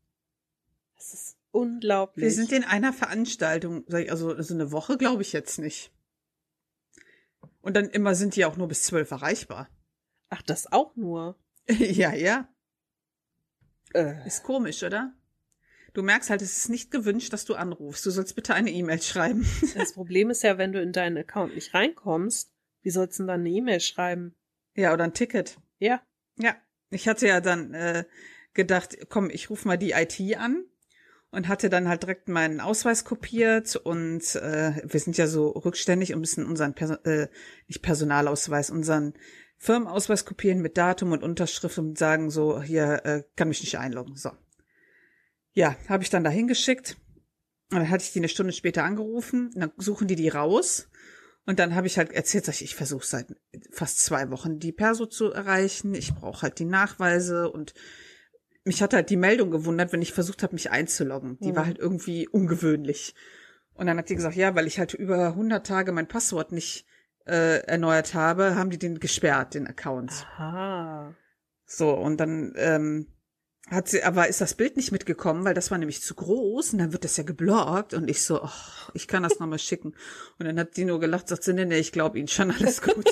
Das ist unglaublich. Wir sind in einer Veranstaltung, also, also eine Woche glaube ich jetzt nicht. Und dann immer sind die auch nur bis zwölf erreichbar. Ach, das auch nur. (laughs) ja, ja. Äh. Ist komisch, oder? Du merkst halt, es ist nicht gewünscht, dass du anrufst. Du sollst bitte eine E-Mail schreiben. (laughs) Das Problem ist ja, wenn du in deinen Account nicht reinkommst, wie sollst du denn dann eine E-Mail schreiben? Ja, oder ein Ticket. Ja. Ja. Ich hatte ja dann äh, gedacht, komm, ich rufe mal die IT an und hatte dann halt direkt meinen Ausweis kopiert und äh, wir sind ja so rückständig und müssen unseren Perso äh, nicht Personalausweis, unseren Firmenausweis kopieren mit Datum und Unterschrift und sagen so, hier äh, kann mich nicht einloggen. So. Ja, habe ich dann da hingeschickt. Und dann hatte ich die eine Stunde später angerufen. Und dann suchen die die raus. Und dann habe ich halt erzählt, sag ich, ich versuche seit fast zwei Wochen die Perso zu erreichen. Ich brauche halt die Nachweise und mich hat halt die Meldung gewundert, wenn ich versucht habe, mich einzuloggen. Die mhm. war halt irgendwie ungewöhnlich. Und dann hat die gesagt, ja, weil ich halt über 100 Tage mein Passwort nicht äh, erneuert habe, haben die den gesperrt, den Account. Aha. So, und dann ähm, hat sie, aber ist das Bild nicht mitgekommen, weil das war nämlich zu groß und dann wird das ja geblockt und ich so, ach, ich kann das nochmal schicken. Und dann hat die nur gelacht, sagt sie, nee, nee, ich glaube Ihnen schon, (laughs) alles gut.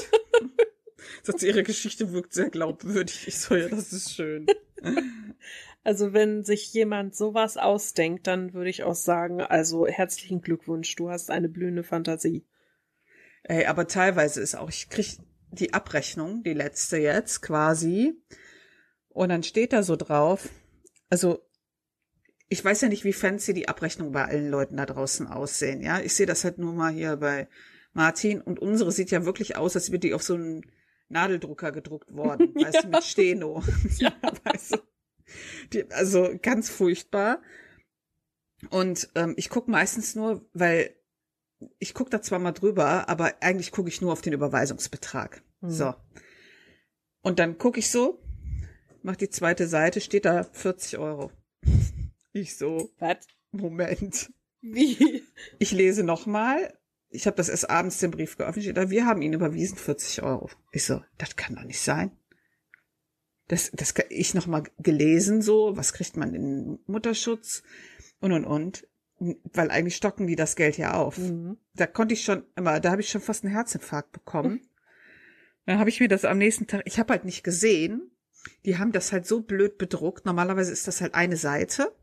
Sagt ihre Geschichte wirkt sehr glaubwürdig. Ich so, ja, das ist schön. (laughs) Also wenn sich jemand sowas ausdenkt, dann würde ich auch sagen, also herzlichen Glückwunsch, du hast eine blühende Fantasie. Ey, aber teilweise ist auch, ich krieg die Abrechnung, die letzte jetzt quasi, und dann steht da so drauf, also ich weiß ja nicht, wie fancy die Abrechnung bei allen Leuten da draußen aussehen. Ja, ich sehe das halt nur mal hier bei Martin und unsere sieht ja wirklich aus, als wird die auf so einen Nadeldrucker gedruckt worden, (laughs) ja. weißt du, mit Steno. (laughs) Ja, weißt du. Die, also ganz furchtbar. Und ähm, ich gucke meistens nur, weil ich gucke da zwar mal drüber, aber eigentlich gucke ich nur auf den Überweisungsbetrag. Mhm. So. Und dann gucke ich so, mach die zweite Seite, steht da 40 Euro. Ich so. Was? Moment. Wie? Ich lese nochmal. Ich habe das erst abends den Brief geöffnet. Steht da, wir haben ihn überwiesen 40 Euro. Ich so, das kann doch nicht sein. Das, das ich nochmal gelesen so, was kriegt man in Mutterschutz und und und. Weil eigentlich stocken die das Geld ja auf. Mhm. Da konnte ich schon immer, da habe ich schon fast einen Herzinfarkt bekommen. Mhm. Dann habe ich mir das am nächsten Tag, ich habe halt nicht gesehen, die haben das halt so blöd bedruckt. Normalerweise ist das halt eine Seite.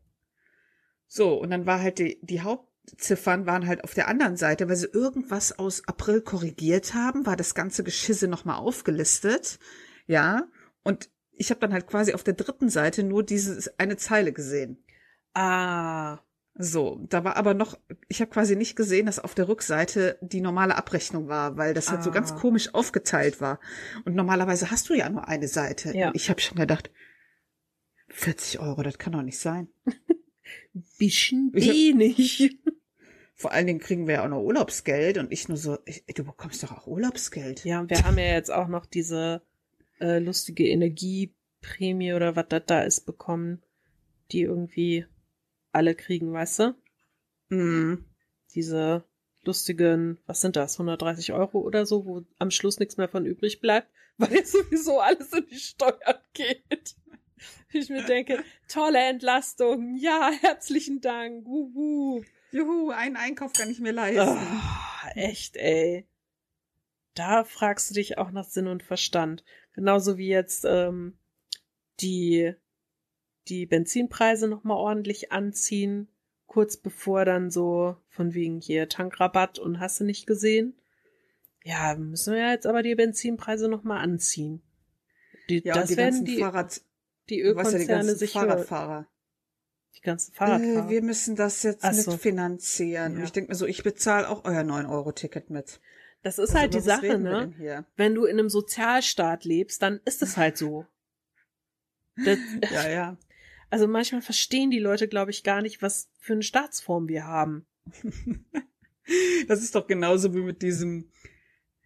So, und dann war halt die, die Hauptziffern waren halt auf der anderen Seite, weil sie irgendwas aus April korrigiert haben, war das ganze Geschisse nochmal aufgelistet. Ja, und ich habe dann halt quasi auf der dritten Seite nur diese eine Zeile gesehen. Ah. So, da war aber noch, ich habe quasi nicht gesehen, dass auf der Rückseite die normale Abrechnung war, weil das halt ah. so ganz ah. komisch aufgeteilt war. Und normalerweise hast du ja nur eine Seite. Ja. Ich habe schon gedacht, 40 Euro, das kann doch nicht sein. (laughs) Bisschen wenig. Vor allen Dingen kriegen wir ja auch noch Urlaubsgeld und ich nur so, ich, du bekommst doch auch Urlaubsgeld. Ja, und wir haben ja jetzt auch noch diese äh, lustige Energieprämie oder was das da ist bekommen, die irgendwie alle kriegen, weißt du? Mhm. Diese lustigen, was sind das, 130 Euro oder so, wo am Schluss nichts mehr von übrig bleibt, (laughs) weil jetzt sowieso alles in die Steuern geht. Ich mir denke, tolle Entlastung, ja, herzlichen Dank, wuhu. Juhu, einen Einkauf kann ich mir leisten. Oh, echt, ey. Da fragst du dich auch nach Sinn und Verstand. Genauso wie jetzt ähm, die die Benzinpreise nochmal ordentlich anziehen, kurz bevor dann so von wegen hier Tankrabatt und hast du nicht gesehen. Ja, müssen wir jetzt aber die Benzinpreise nochmal anziehen. Die, ja, das die werden die, Fahrrad, die Ölkonzerne ja, sich Fahrradfahrer. Die ganzen Fahrradfahrer. Äh, wir müssen das jetzt Ach mitfinanzieren. Ja. Und ich denke mir so, ich bezahle auch euer 9-Euro-Ticket mit. Das ist also, halt die Sache, ne? Wenn du in einem Sozialstaat lebst, dann ist es halt so. (laughs) Das, ja, ja. (laughs) Also manchmal verstehen die Leute, glaube ich, gar nicht, was für eine Staatsform wir haben. (laughs) das ist doch genauso wie mit diesem,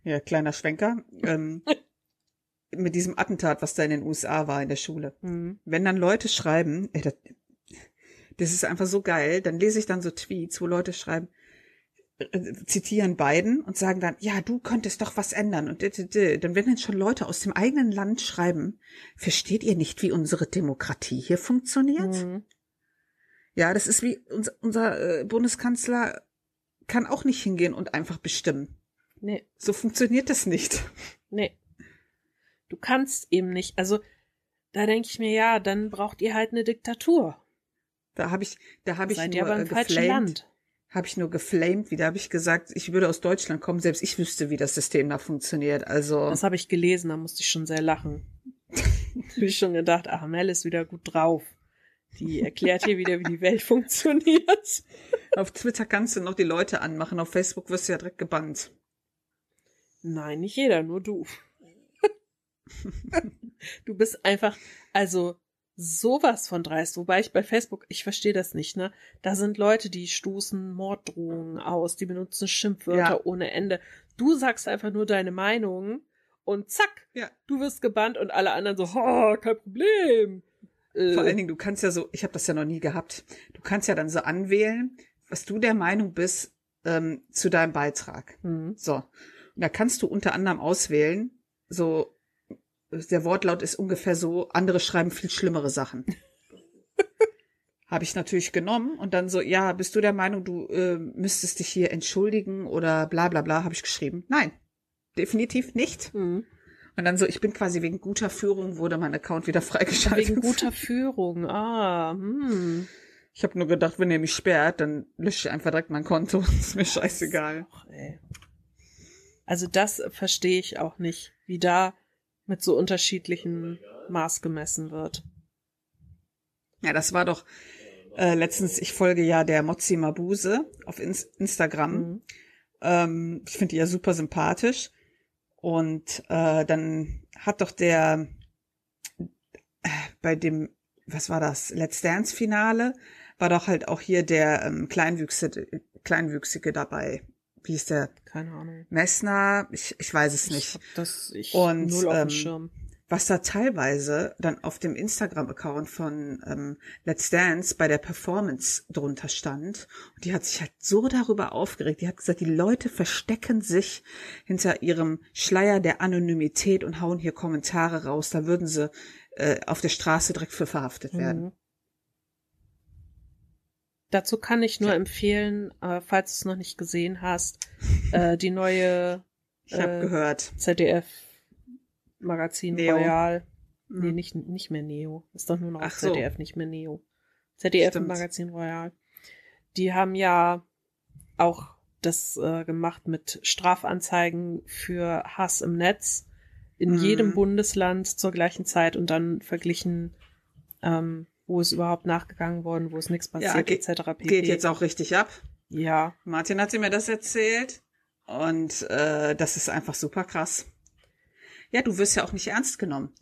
ja, kleiner Schwenker, ähm, mit diesem Attentat, was da in den USA war in der Schule. Mhm. Wenn dann Leute schreiben, ey, das, das ist einfach so geil, dann lese ich dann so Tweets, wo Leute schreiben, äh, zitieren beiden und sagen dann, ja, du könntest doch was ändern. Und dann werden dann schon Leute aus dem eigenen Land schreiben, versteht ihr nicht, wie unsere Demokratie hier funktioniert? Mhm. Ja, das ist wie unser, unser äh, Bundeskanzler kann auch nicht hingehen und einfach bestimmen. Nee. So funktioniert das nicht. Nee. Du kannst eben nicht. Also, da denke ich mir, ja, dann braucht ihr halt eine Diktatur. Da habe ich, da habe ich Seid nur äh, geflamed. Habe ich nur geflamed, wieder habe ich gesagt, ich würde aus Deutschland kommen, selbst ich wüsste, wie das System da funktioniert. Also Das habe ich gelesen, da musste ich schon sehr lachen. (laughs) habe ich schon gedacht, ach, Mel ist wieder gut drauf. Die erklärt hier wieder, wie die Welt (laughs) funktioniert. auf Twitter kannst du noch die Leute anmachen, auf Facebook wirst du ja direkt gebannt. Nein, nicht jeder, nur du. (laughs) du bist einfach, also sowas von dreist. Wobei ich bei Facebook, ich verstehe das nicht, ne? Da sind Leute, die stoßen Morddrohungen aus, die benutzen Schimpfwörter Ja. ohne Ende. Du sagst einfach nur deine Meinung und zack, Ja. du wirst gebannt und alle anderen so, ha, kein Problem. Äh, Vor allen Dingen, du kannst ja so, ich habe das ja noch nie gehabt, du kannst ja dann so anwählen, was du der Meinung bist ähm, zu deinem Beitrag. hm. So. Und da kannst du unter anderem auswählen, so, der Wortlaut ist ungefähr so, andere schreiben viel schlimmere Sachen. (laughs) Habe ich natürlich genommen und dann so, ja, bist du der Meinung, du äh, müsstest dich hier entschuldigen oder bla bla bla, habe ich geschrieben. Nein, definitiv nicht. Hm. Und dann so, ich bin quasi wegen guter Führung, wurde mein Account wieder freigeschaltet. Wegen guter Führung, ah, hm. Ich habe nur gedacht, wenn ihr mich sperrt, dann lösche ich einfach direkt mein Konto. (laughs) ist mir scheißegal. Ey. Also das verstehe ich auch nicht, wie da mit so unterschiedlichen Maß gemessen wird. Ja, das war doch äh, letztens, ich folge ja der Mozzi Mabuse auf Ins Instagram. Mhm. Ähm, ich finde die ja super sympathisch. Und äh, dann hat doch der äh, bei dem, was war das, Let's Dance Finale, war doch halt auch hier der ähm, Kleinwüchsige, Kleinwüchsige dabei. Wie ist der? Keine Ahnung. Messner? Ich, ich weiß es Ich nicht. hab das ich Und, null auf dem ähm, Schirm. was da teilweise dann auf dem Instagram-Account von ähm, Let's Dance bei der Performance drunter stand. Und die hat sich halt so darüber aufgeregt. Die hat gesagt, die Leute verstecken sich hinter ihrem Schleier der Anonymität und hauen hier Kommentare raus. Da würden sie äh, auf der Straße direkt für verhaftet werden. Mhm. Dazu kann ich nur empfehlen, äh, falls du es noch nicht gesehen hast, äh, die neue (laughs) Ich Äh, gehört. ZDF Magazin Neo. Royal. Nee, Mhm. nicht, nicht mehr Neo. Ist doch nur noch Ach so. ZDF, nicht mehr Neo. ZDF Stimmt. Magazin Royal. Die haben ja auch das äh, gemacht mit Strafanzeigen für Hass im Netz in Mhm. jedem Bundesland zur gleichen Zeit und dann verglichen, ähm, wo ist überhaupt nachgegangen worden, wo ist nichts passiert, ge- etc. pp. Geht jetzt auch richtig ab. Ja, Martin hat mir das erzählt und äh, das ist einfach super krass. Ja, du wirst ja auch nicht ernst genommen.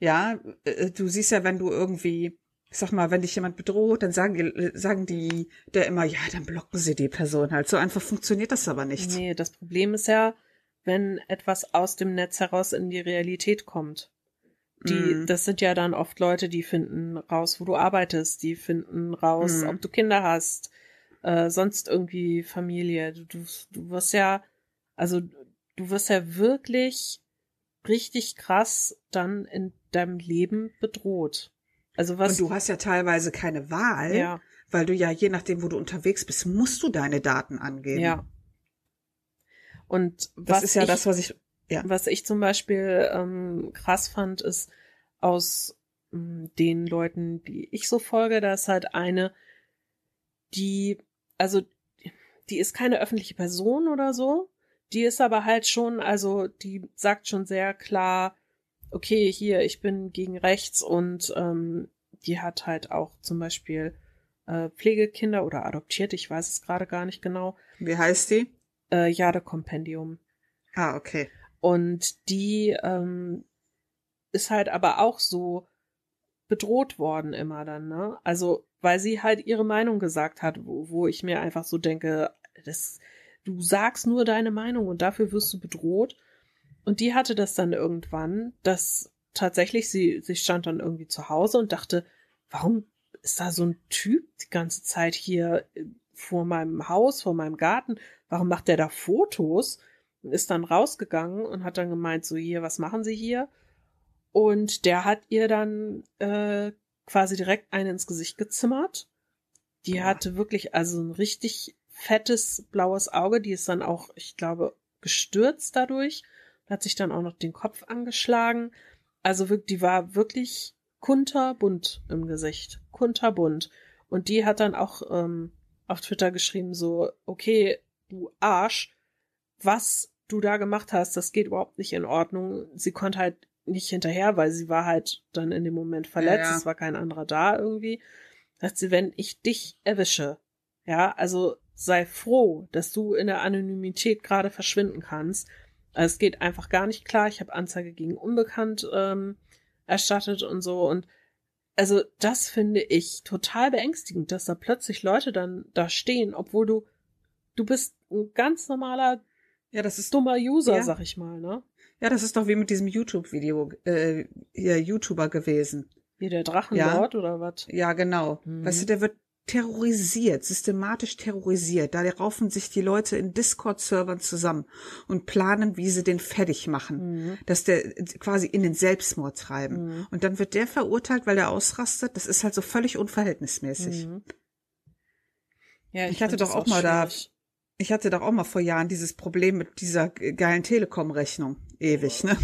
Ja, äh, du siehst ja, wenn du irgendwie, ich sag mal, wenn dich jemand bedroht, dann sagen die, sagen die der immer, ja, dann blocken sie die Person halt. So einfach funktioniert das aber nicht. Nee, das Problem ist ja, wenn etwas aus dem Netz heraus in die Realität kommt. Die, Mhm. das sind ja dann oft Leute, die finden raus, wo du arbeitest, die finden raus, Mhm. ob du Kinder hast, äh, sonst irgendwie Familie. Du, du, du wirst ja, also du wirst ja wirklich richtig krass dann in deinem Leben bedroht. Also was Und du hast ja teilweise keine Wahl, ja, weil du ja je nachdem, wo du unterwegs bist, musst du deine Daten angeben. ja. Und Das was ist ja ich, das, was ich. Ja. Was ich zum Beispiel ähm, krass fand, ist aus mh, den Leuten, die ich so folge, da ist halt eine, die, also die ist keine öffentliche Person oder so, die ist aber halt schon, also die sagt schon sehr klar, okay, hier, ich bin gegen rechts und ähm, die hat halt auch zum Beispiel äh, Pflegekinder oder adoptiert, ich weiß es gerade gar nicht genau, Wie heißt die? äh, Jade-Kompendium. Ah, okay. Und die ähm, ist halt aber auch so bedroht worden immer dann, ne? Also, weil sie halt ihre Meinung gesagt hat, wo, wo ich mir einfach so denke, das, du sagst nur deine Meinung und dafür wirst du bedroht. Und die hatte das dann irgendwann, dass tatsächlich sie, sie stand dann irgendwie zu Hause und dachte, warum ist da so ein Typ die ganze Zeit hier äh, vor meinem Haus, vor meinem Garten? Warum macht der da Fotos? Und ist dann rausgegangen und hat dann gemeint, so hier, was machen Sie hier? Und der hat ihr dann äh, quasi direkt einen ins Gesicht gezimmert. Die Boah. hatte wirklich also ein richtig fettes blaues Auge, die ist dann auch, ich glaube, gestürzt dadurch, hat sich dann auch noch den Kopf angeschlagen. Also wirklich, die war wirklich kunterbunt im Gesicht, kunterbunt. Und die hat dann auch ähm, auf Twitter geschrieben, so, okay, du Arsch, was du da gemacht hast, das geht überhaupt nicht in Ordnung. Sie konnte halt nicht hinterher, weil sie war halt dann in dem Moment verletzt, ja, ja. es war kein anderer da irgendwie. Sagt sie, wenn ich dich erwische, ja, also sei froh, dass du in der Anonymität gerade verschwinden kannst. Also es geht einfach gar nicht klar. Ich habe Anzeige gegen Unbekannt ähm, erstattet und so. Und also das finde ich total beängstigend, dass da plötzlich Leute dann da stehen, obwohl du, du bist ein ganz normaler, ja, das ist dummer User, ja. sag ich mal, ne? Ja, das ist doch wie mit diesem YouTube-Video, äh, hier YouTuber gewesen. Wie der Drachenlord ja? oder was? Ja, genau. Mhm. Weißt du, der wird terrorisiert, systematisch terrorisiert. Da raufen sich die Leute in Discord-Servern zusammen und planen, wie sie den fertig machen, mhm. dass der quasi in den Selbstmord treiben. Mhm. Und dann wird der verurteilt, weil er ausrastet. Das ist halt so völlig unverhältnismäßig. Mhm. Ja, ich, ich hatte doch auch, auch mal da, ich hatte doch auch mal vor Jahren dieses Problem mit dieser geilen Telekom-Rechnung. Ewig, ne?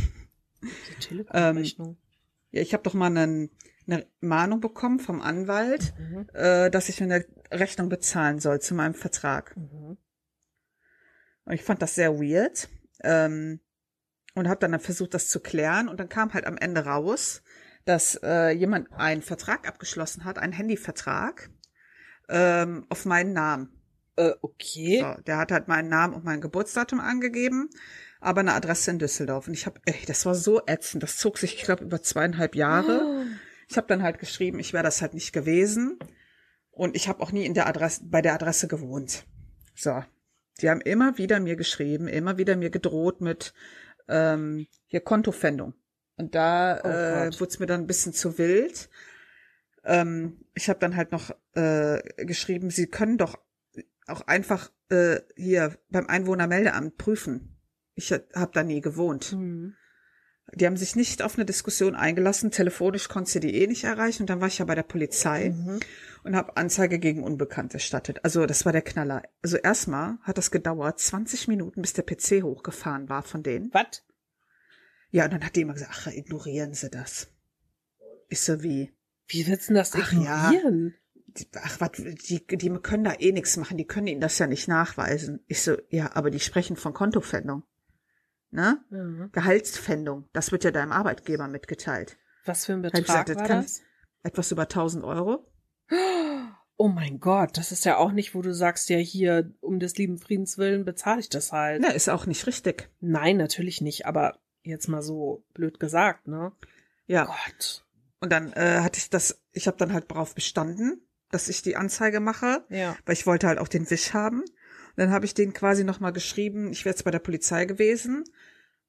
Die Telekom-Rechnung. Ähm, ja, ich habe doch mal einen eine Mahnung bekommen vom Anwalt, mhm. äh, dass ich eine Rechnung bezahlen soll zu meinem Vertrag. Mhm. Und ich fand das sehr weird ähm, und habe dann versucht, das zu klären. Und dann kam halt am Ende raus, dass äh, jemand einen Vertrag abgeschlossen hat, einen Handyvertrag ähm, auf meinen Namen. Äh, okay. So, der hat halt meinen Namen und mein Geburtsdatum angegeben, aber eine Adresse in Düsseldorf. Und ich habe, ey, das war so ätzend. Das zog sich, ich glaube, über zweieinhalb Jahre. Oh. (gasps) Ich habe dann halt geschrieben, ich wäre das halt nicht gewesen. Und ich habe auch nie in der Adresse, bei der Adresse gewohnt. So. Die haben immer wieder mir geschrieben, immer wieder mir gedroht mit ähm, hier Kontofendung. Und da oh äh, wurde es mir dann ein bisschen zu wild. Ähm, ich habe dann halt noch äh, geschrieben, sie können doch auch einfach äh, hier beim Einwohnermeldeamt prüfen. Ich habe da nie gewohnt. Mhm. Die haben sich nicht auf eine Diskussion eingelassen. Telefonisch konnte sie die eh nicht erreichen. Und dann war ich ja bei der Polizei mhm. und habe Anzeige gegen Unbekannt erstattet. Also das war der Knaller. Also erstmal hat das gedauert 20 Minuten, bis der PC hochgefahren war von denen. Was? Ja, und dann hat die immer gesagt, ach, ignorieren Sie das. Ich so wie. Wie willst du das ach, ignorieren? Ja. Ach, was, die, die können da eh nichts machen, die können ihnen das ja nicht nachweisen. Ich so, ja, aber die sprechen von Kontofendung ne? Mhm. Gehaltspfändung. Das wird ja deinem Arbeitgeber mitgeteilt. Was für ein Betrag gesagt, war das? Etwas über 1000 Euro. Oh mein Gott, das ist ja auch nicht, wo du sagst, ja hier, um des lieben Friedens willen bezahle ich das halt. Na, ist auch nicht richtig. Nein, natürlich nicht, aber jetzt mal so blöd gesagt, ne? Ja. Gott. Und dann äh, hatte ich das, ich habe dann halt darauf bestanden, dass ich die Anzeige mache, ja. weil ich wollte halt auch den Wisch haben. Dann habe ich den quasi nochmal geschrieben, ich wäre jetzt bei der Polizei gewesen,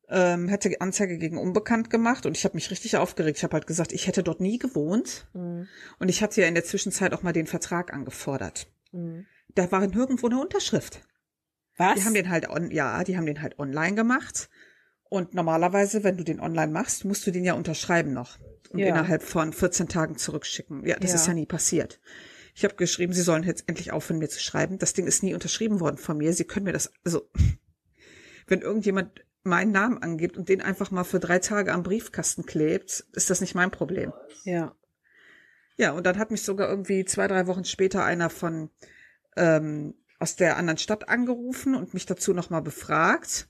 ähm, hätte Anzeige gegen Unbekannt gemacht und ich habe mich richtig aufgeregt. Ich habe halt gesagt, ich hätte dort nie gewohnt mhm. und ich hatte ja in der Zwischenzeit auch mal den Vertrag angefordert. Mhm. Da war nirgendwo eine Unterschrift. Was? Die haben den halt on, ja, die haben den halt online gemacht. Und normalerweise, wenn du den online machst, musst du den ja unterschreiben noch und ja. innerhalb von 14 Tagen zurückschicken. Ja, das ja. ist ja nie passiert. Ich habe geschrieben, Sie sollen jetzt endlich aufhören, mir zu schreiben. Das Ding ist nie unterschrieben worden von mir. Sie können mir das, also, (laughs) wenn irgendjemand meinen Namen angibt und den einfach mal für drei Tage am Briefkasten klebt, ist das nicht mein Problem. Ja. Ja, und dann hat mich sogar irgendwie zwei, drei Wochen später einer von ähm, aus der anderen Stadt angerufen und mich dazu nochmal befragt.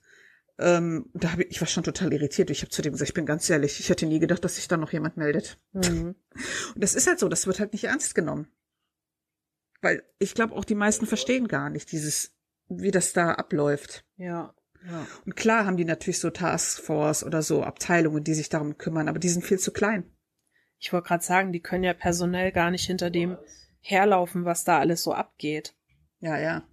Ähm, da habe ich, ich war schon total irritiert. Ich habe zu dem gesagt, ich bin ganz ehrlich, ich hätte nie gedacht, dass sich da noch jemand meldet. Mhm. (laughs) Und das ist halt so, das wird halt nicht ernst genommen. Weil ich glaube, auch die meisten verstehen gar nicht dieses, wie das da abläuft. Ja. Ja. Und klar haben die natürlich so Taskforce oder so Abteilungen, die sich darum kümmern, aber die sind viel zu klein. Ich wollte gerade sagen, die können ja personell gar nicht hinter dem herlaufen, was da alles so abgeht. Ja, ja.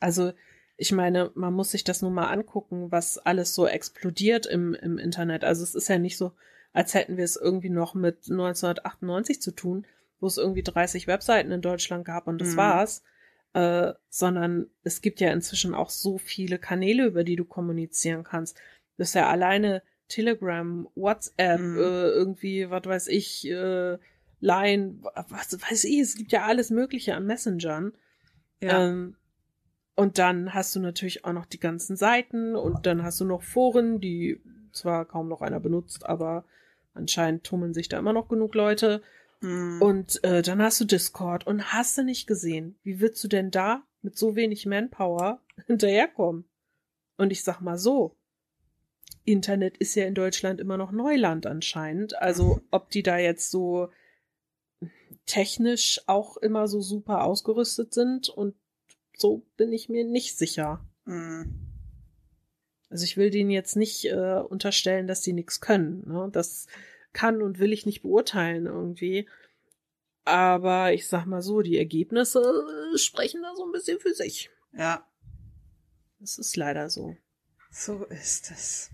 Also, ich meine, man muss sich das nun mal angucken, was alles so explodiert im, im Internet. Also es ist ja nicht so, als hätten wir es irgendwie noch mit 1998 zu tun wo es irgendwie 30 Webseiten in Deutschland gab und das mhm. war's. Äh, sondern es gibt ja inzwischen auch so viele Kanäle, über die du kommunizieren kannst. Das ist ja alleine Telegram, WhatsApp, mhm. äh, irgendwie, was weiß ich, äh, Line, was weiß ich, es gibt ja alles Mögliche an Messengern. Ja. Ähm, und dann hast du natürlich auch noch die ganzen Seiten und dann hast du noch Foren, die zwar kaum noch einer benutzt, aber anscheinend tummeln sich da immer noch genug Leute. Mhm. Und äh, dann hast du Discord und hast du nicht gesehen. Wie willst du denn da mit so wenig Manpower (laughs) hinterherkommen? Und ich sag mal so, Internet ist ja in Deutschland immer noch Neuland anscheinend. Also ob die da jetzt so technisch auch immer so super ausgerüstet sind und so bin ich mir nicht sicher. Mhm. Also ich will denen jetzt nicht äh, unterstellen, dass die nichts können. Ne? Das kann und will ich nicht beurteilen irgendwie. Aber ich sag mal so, die Ergebnisse sprechen da so ein bisschen für sich. Ja. Das ist leider so. So ist es.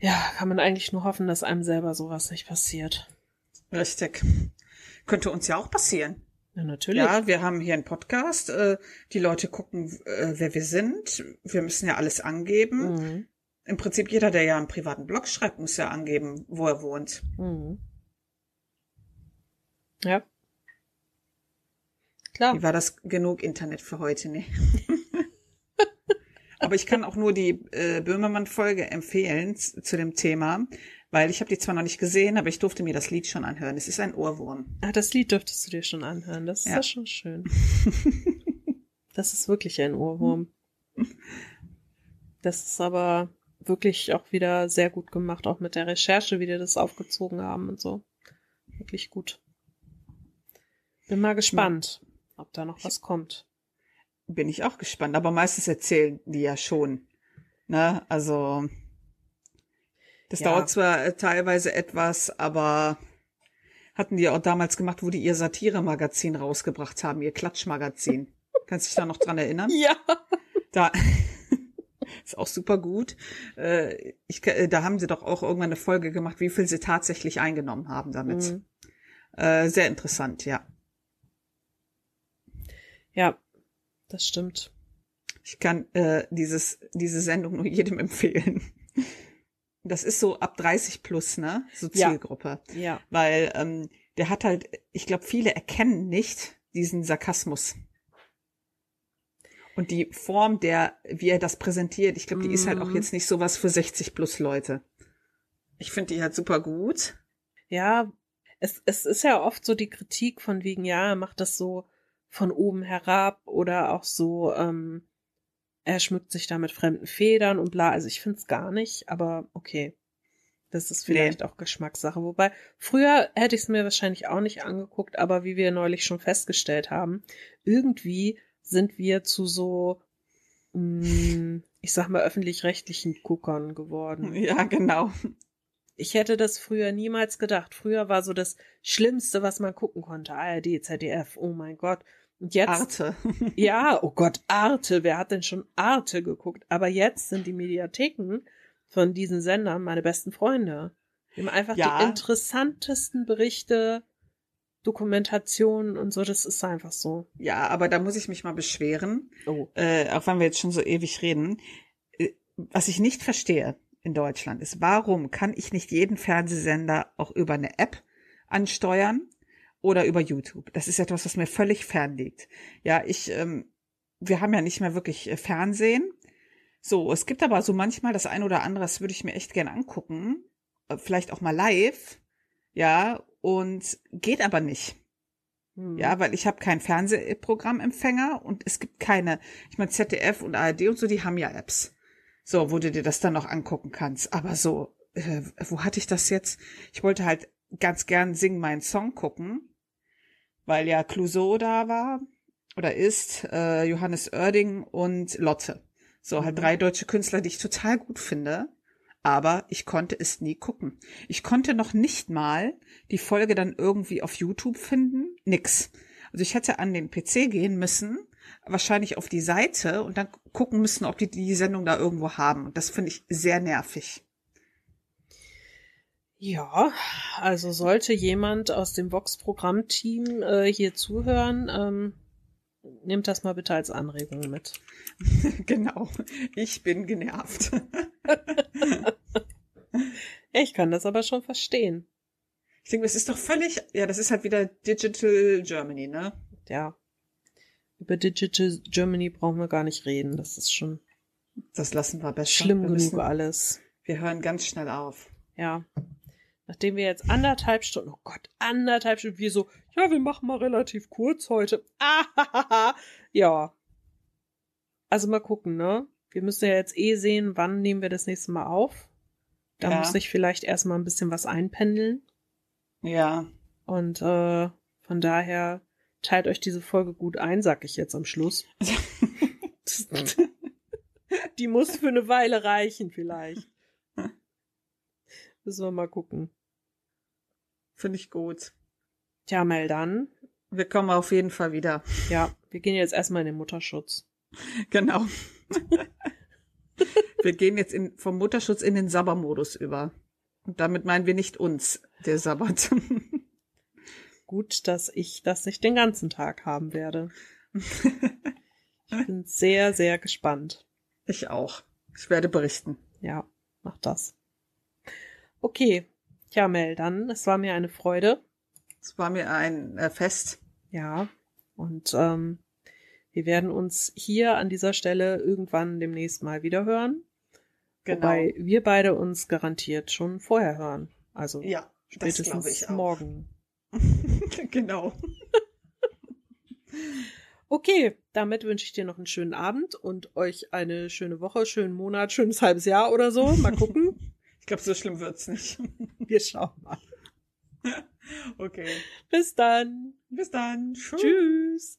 Ja, kann man eigentlich nur hoffen, dass einem selber sowas nicht passiert. Richtig. Könnte uns ja auch passieren. Ja, natürlich. Ja, wir haben hier einen Podcast. Äh, die Leute gucken, äh, wer wir sind. Wir müssen ja alles angeben. Mhm. Im Prinzip jeder, der ja einen privaten Blog schreibt, muss ja angeben, wo er wohnt. Mhm. Ja. Klar. Wie war das genug Internet für heute, ne? (laughs) Aber ich kann auch nur die äh, Böhmermann-Folge empfehlen zu dem Thema, weil ich habe die zwar noch nicht gesehen, aber ich durfte mir das Lied schon anhören. Es ist ein Ohrwurm. Ah, das Lied dürftest du dir schon anhören. Das ist ja, ja schon schön. (laughs) das ist wirklich ein Ohrwurm. (laughs) Das ist aber wirklich auch wieder sehr gut gemacht, auch mit der Recherche, wie die das aufgezogen haben und so. Wirklich gut. Bin mal gespannt, ob da noch was kommt. Bin ich auch gespannt, aber meistens erzählen die ja schon. Ne, also das ja. dauert zwar äh, teilweise etwas, aber hatten die auch damals gemacht, wo die ihr Satire-Magazin rausgebracht haben, ihr Klatschmagazin. (laughs) Kannst du dich da noch dran erinnern? Ja. Da ist auch super gut. Äh, ich, äh, da haben sie doch auch irgendwann eine Folge gemacht, wie viel sie tatsächlich eingenommen haben damit. Mhm. Sehr interessant, ja. Ja, das stimmt. Ich kann äh, dieses, diese Sendung nur jedem (laughs) empfehlen. Das ist so ab 30 plus, ne? So Zielgruppe. Ja. ja. Weil ähm, der hat halt, ich glaube, viele erkennen nicht diesen Sarkasmus. Und die Form, der, wie er das präsentiert, ich glaube, die mm. ist halt auch mhm. jetzt nicht sowas für 60 plus Leute. Ich finde die halt super gut. Ja, es, es ist ja oft so die Kritik von wegen, ja, er macht das so von oben herab oder auch so, ähm, er schmückt sich da mit fremden Federn und bla. Also ich finde es gar nicht, aber okay. Das ist vielleicht nee. auch Geschmackssache. Wobei, früher hätte ich es mir wahrscheinlich auch nicht angeguckt, aber wie wir neulich schon festgestellt haben, irgendwie sind wir zu so, mh, mm, ich sag mal, öffentlich-rechtlichen Guckern geworden. (laughs) Ja, genau. Ich hätte das früher niemals gedacht. Früher war so das Schlimmste, was man gucken konnte. ARD, ZDF, oh mein Gott. Und jetzt. Arte. (laughs) ja, oh Gott, Arte. Wer hat denn schon Arte geguckt? Aber jetzt sind die Mediatheken von diesen Sendern meine besten Freunde. Die haben einfach ja. die interessantesten Berichte, Dokumentationen und so. Das ist einfach so. Ja, aber da muss ich mich mal beschweren. Oh. Äh, auch wenn wir jetzt schon so ewig reden. Äh, was ich nicht verstehe in Deutschland ist, warum kann ich nicht jeden Fernsehsender auch über eine App ansteuern oder über YouTube? Das ist etwas, was mir völlig fern liegt. Ja, ich, ähm, wir haben ja nicht mehr wirklich äh, Fernsehen. So, es gibt aber so manchmal das ein oder andere, das würde ich mir echt gern angucken. Äh, vielleicht auch mal live. Ja, und geht aber nicht. Hm. Ja, weil ich habe keinen Fernsehprogrammempfänger und es gibt keine, ich meine ZDF und ARD und so, die haben ja Apps. So, wo du dir das dann noch angucken kannst. Aber so, äh, wo hatte ich das jetzt? Ich wollte halt ganz gern Sing meinen Song gucken, weil ja Clouseau da war oder ist, äh, Johannes Oerding und Lotte. So, halt mhm. drei deutsche Künstler, die ich total gut finde. Aber ich konnte es nie gucken. Ich konnte noch nicht mal die Folge dann irgendwie auf YouTube finden. Nix. Also ich hätte an den PC gehen müssen wahrscheinlich auf die Seite und dann gucken müssen, ob die die Sendung da irgendwo haben. Und das finde ich sehr nervig. Ja, also sollte jemand aus dem Vox-Programmteam äh, hier zuhören, ähm, nehmt das mal bitte als Anregung mit. (laughs) genau, ich bin genervt. (laughs) ich kann das aber schon verstehen. Ich denke, es ist doch völlig, ja, das ist halt wieder Digital Germany, ne? Ja. Über Digital Germany brauchen wir gar nicht reden. Das ist schon. Das lassen wir besser. Schlimm wir genug müssen, alles. Wir hören ganz schnell auf. Ja. Nachdem wir jetzt anderthalb Stunden, oh Gott, anderthalb Stunden, wir so, ja, wir machen mal relativ kurz heute. Ah, (laughs) ja. Also mal gucken, ne? Wir müssen ja jetzt eh sehen, wann nehmen wir das nächste Mal auf. Da ja. muss ich vielleicht erstmal ein bisschen was einpendeln. Ja. Und äh, von daher teilt euch diese Folge gut ein, sag ich jetzt am Schluss. (laughs) Die muss für eine Weile reichen, vielleicht. Müssen wir mal gucken. Finde ich gut. Tja, Mel, dann. Wir kommen auf jeden Fall wieder. Ja, wir gehen jetzt erstmal in den Mutterschutz. Genau. (laughs) wir gehen jetzt in, vom Mutterschutz in den Sabbermodus über. Und damit meinen wir nicht uns, der Sabbat. (laughs) Gut, dass ich das nicht den ganzen Tag haben werde. (laughs) Ich bin sehr, sehr gespannt. Ich auch. Ich werde berichten. Ja, mach das. Okay. Tja, Mel, dann, es war mir eine Freude. Es war mir ein äh, Fest. Ja. Und ähm, wir werden uns hier an dieser Stelle irgendwann demnächst mal wieder hören. Genau. Wobei wir beide uns garantiert schon vorher hören. Also ja, spätestens morgen. (laughs) genau. (laughs) Okay, damit wünsche ich dir noch einen schönen Abend und euch eine schöne Woche, schönen Monat, schönes halbes Jahr oder so. Mal gucken. (laughs) ich glaube, so schlimm wird's nicht. Wir schauen mal. Okay. Bis dann. Bis dann. Tschüss.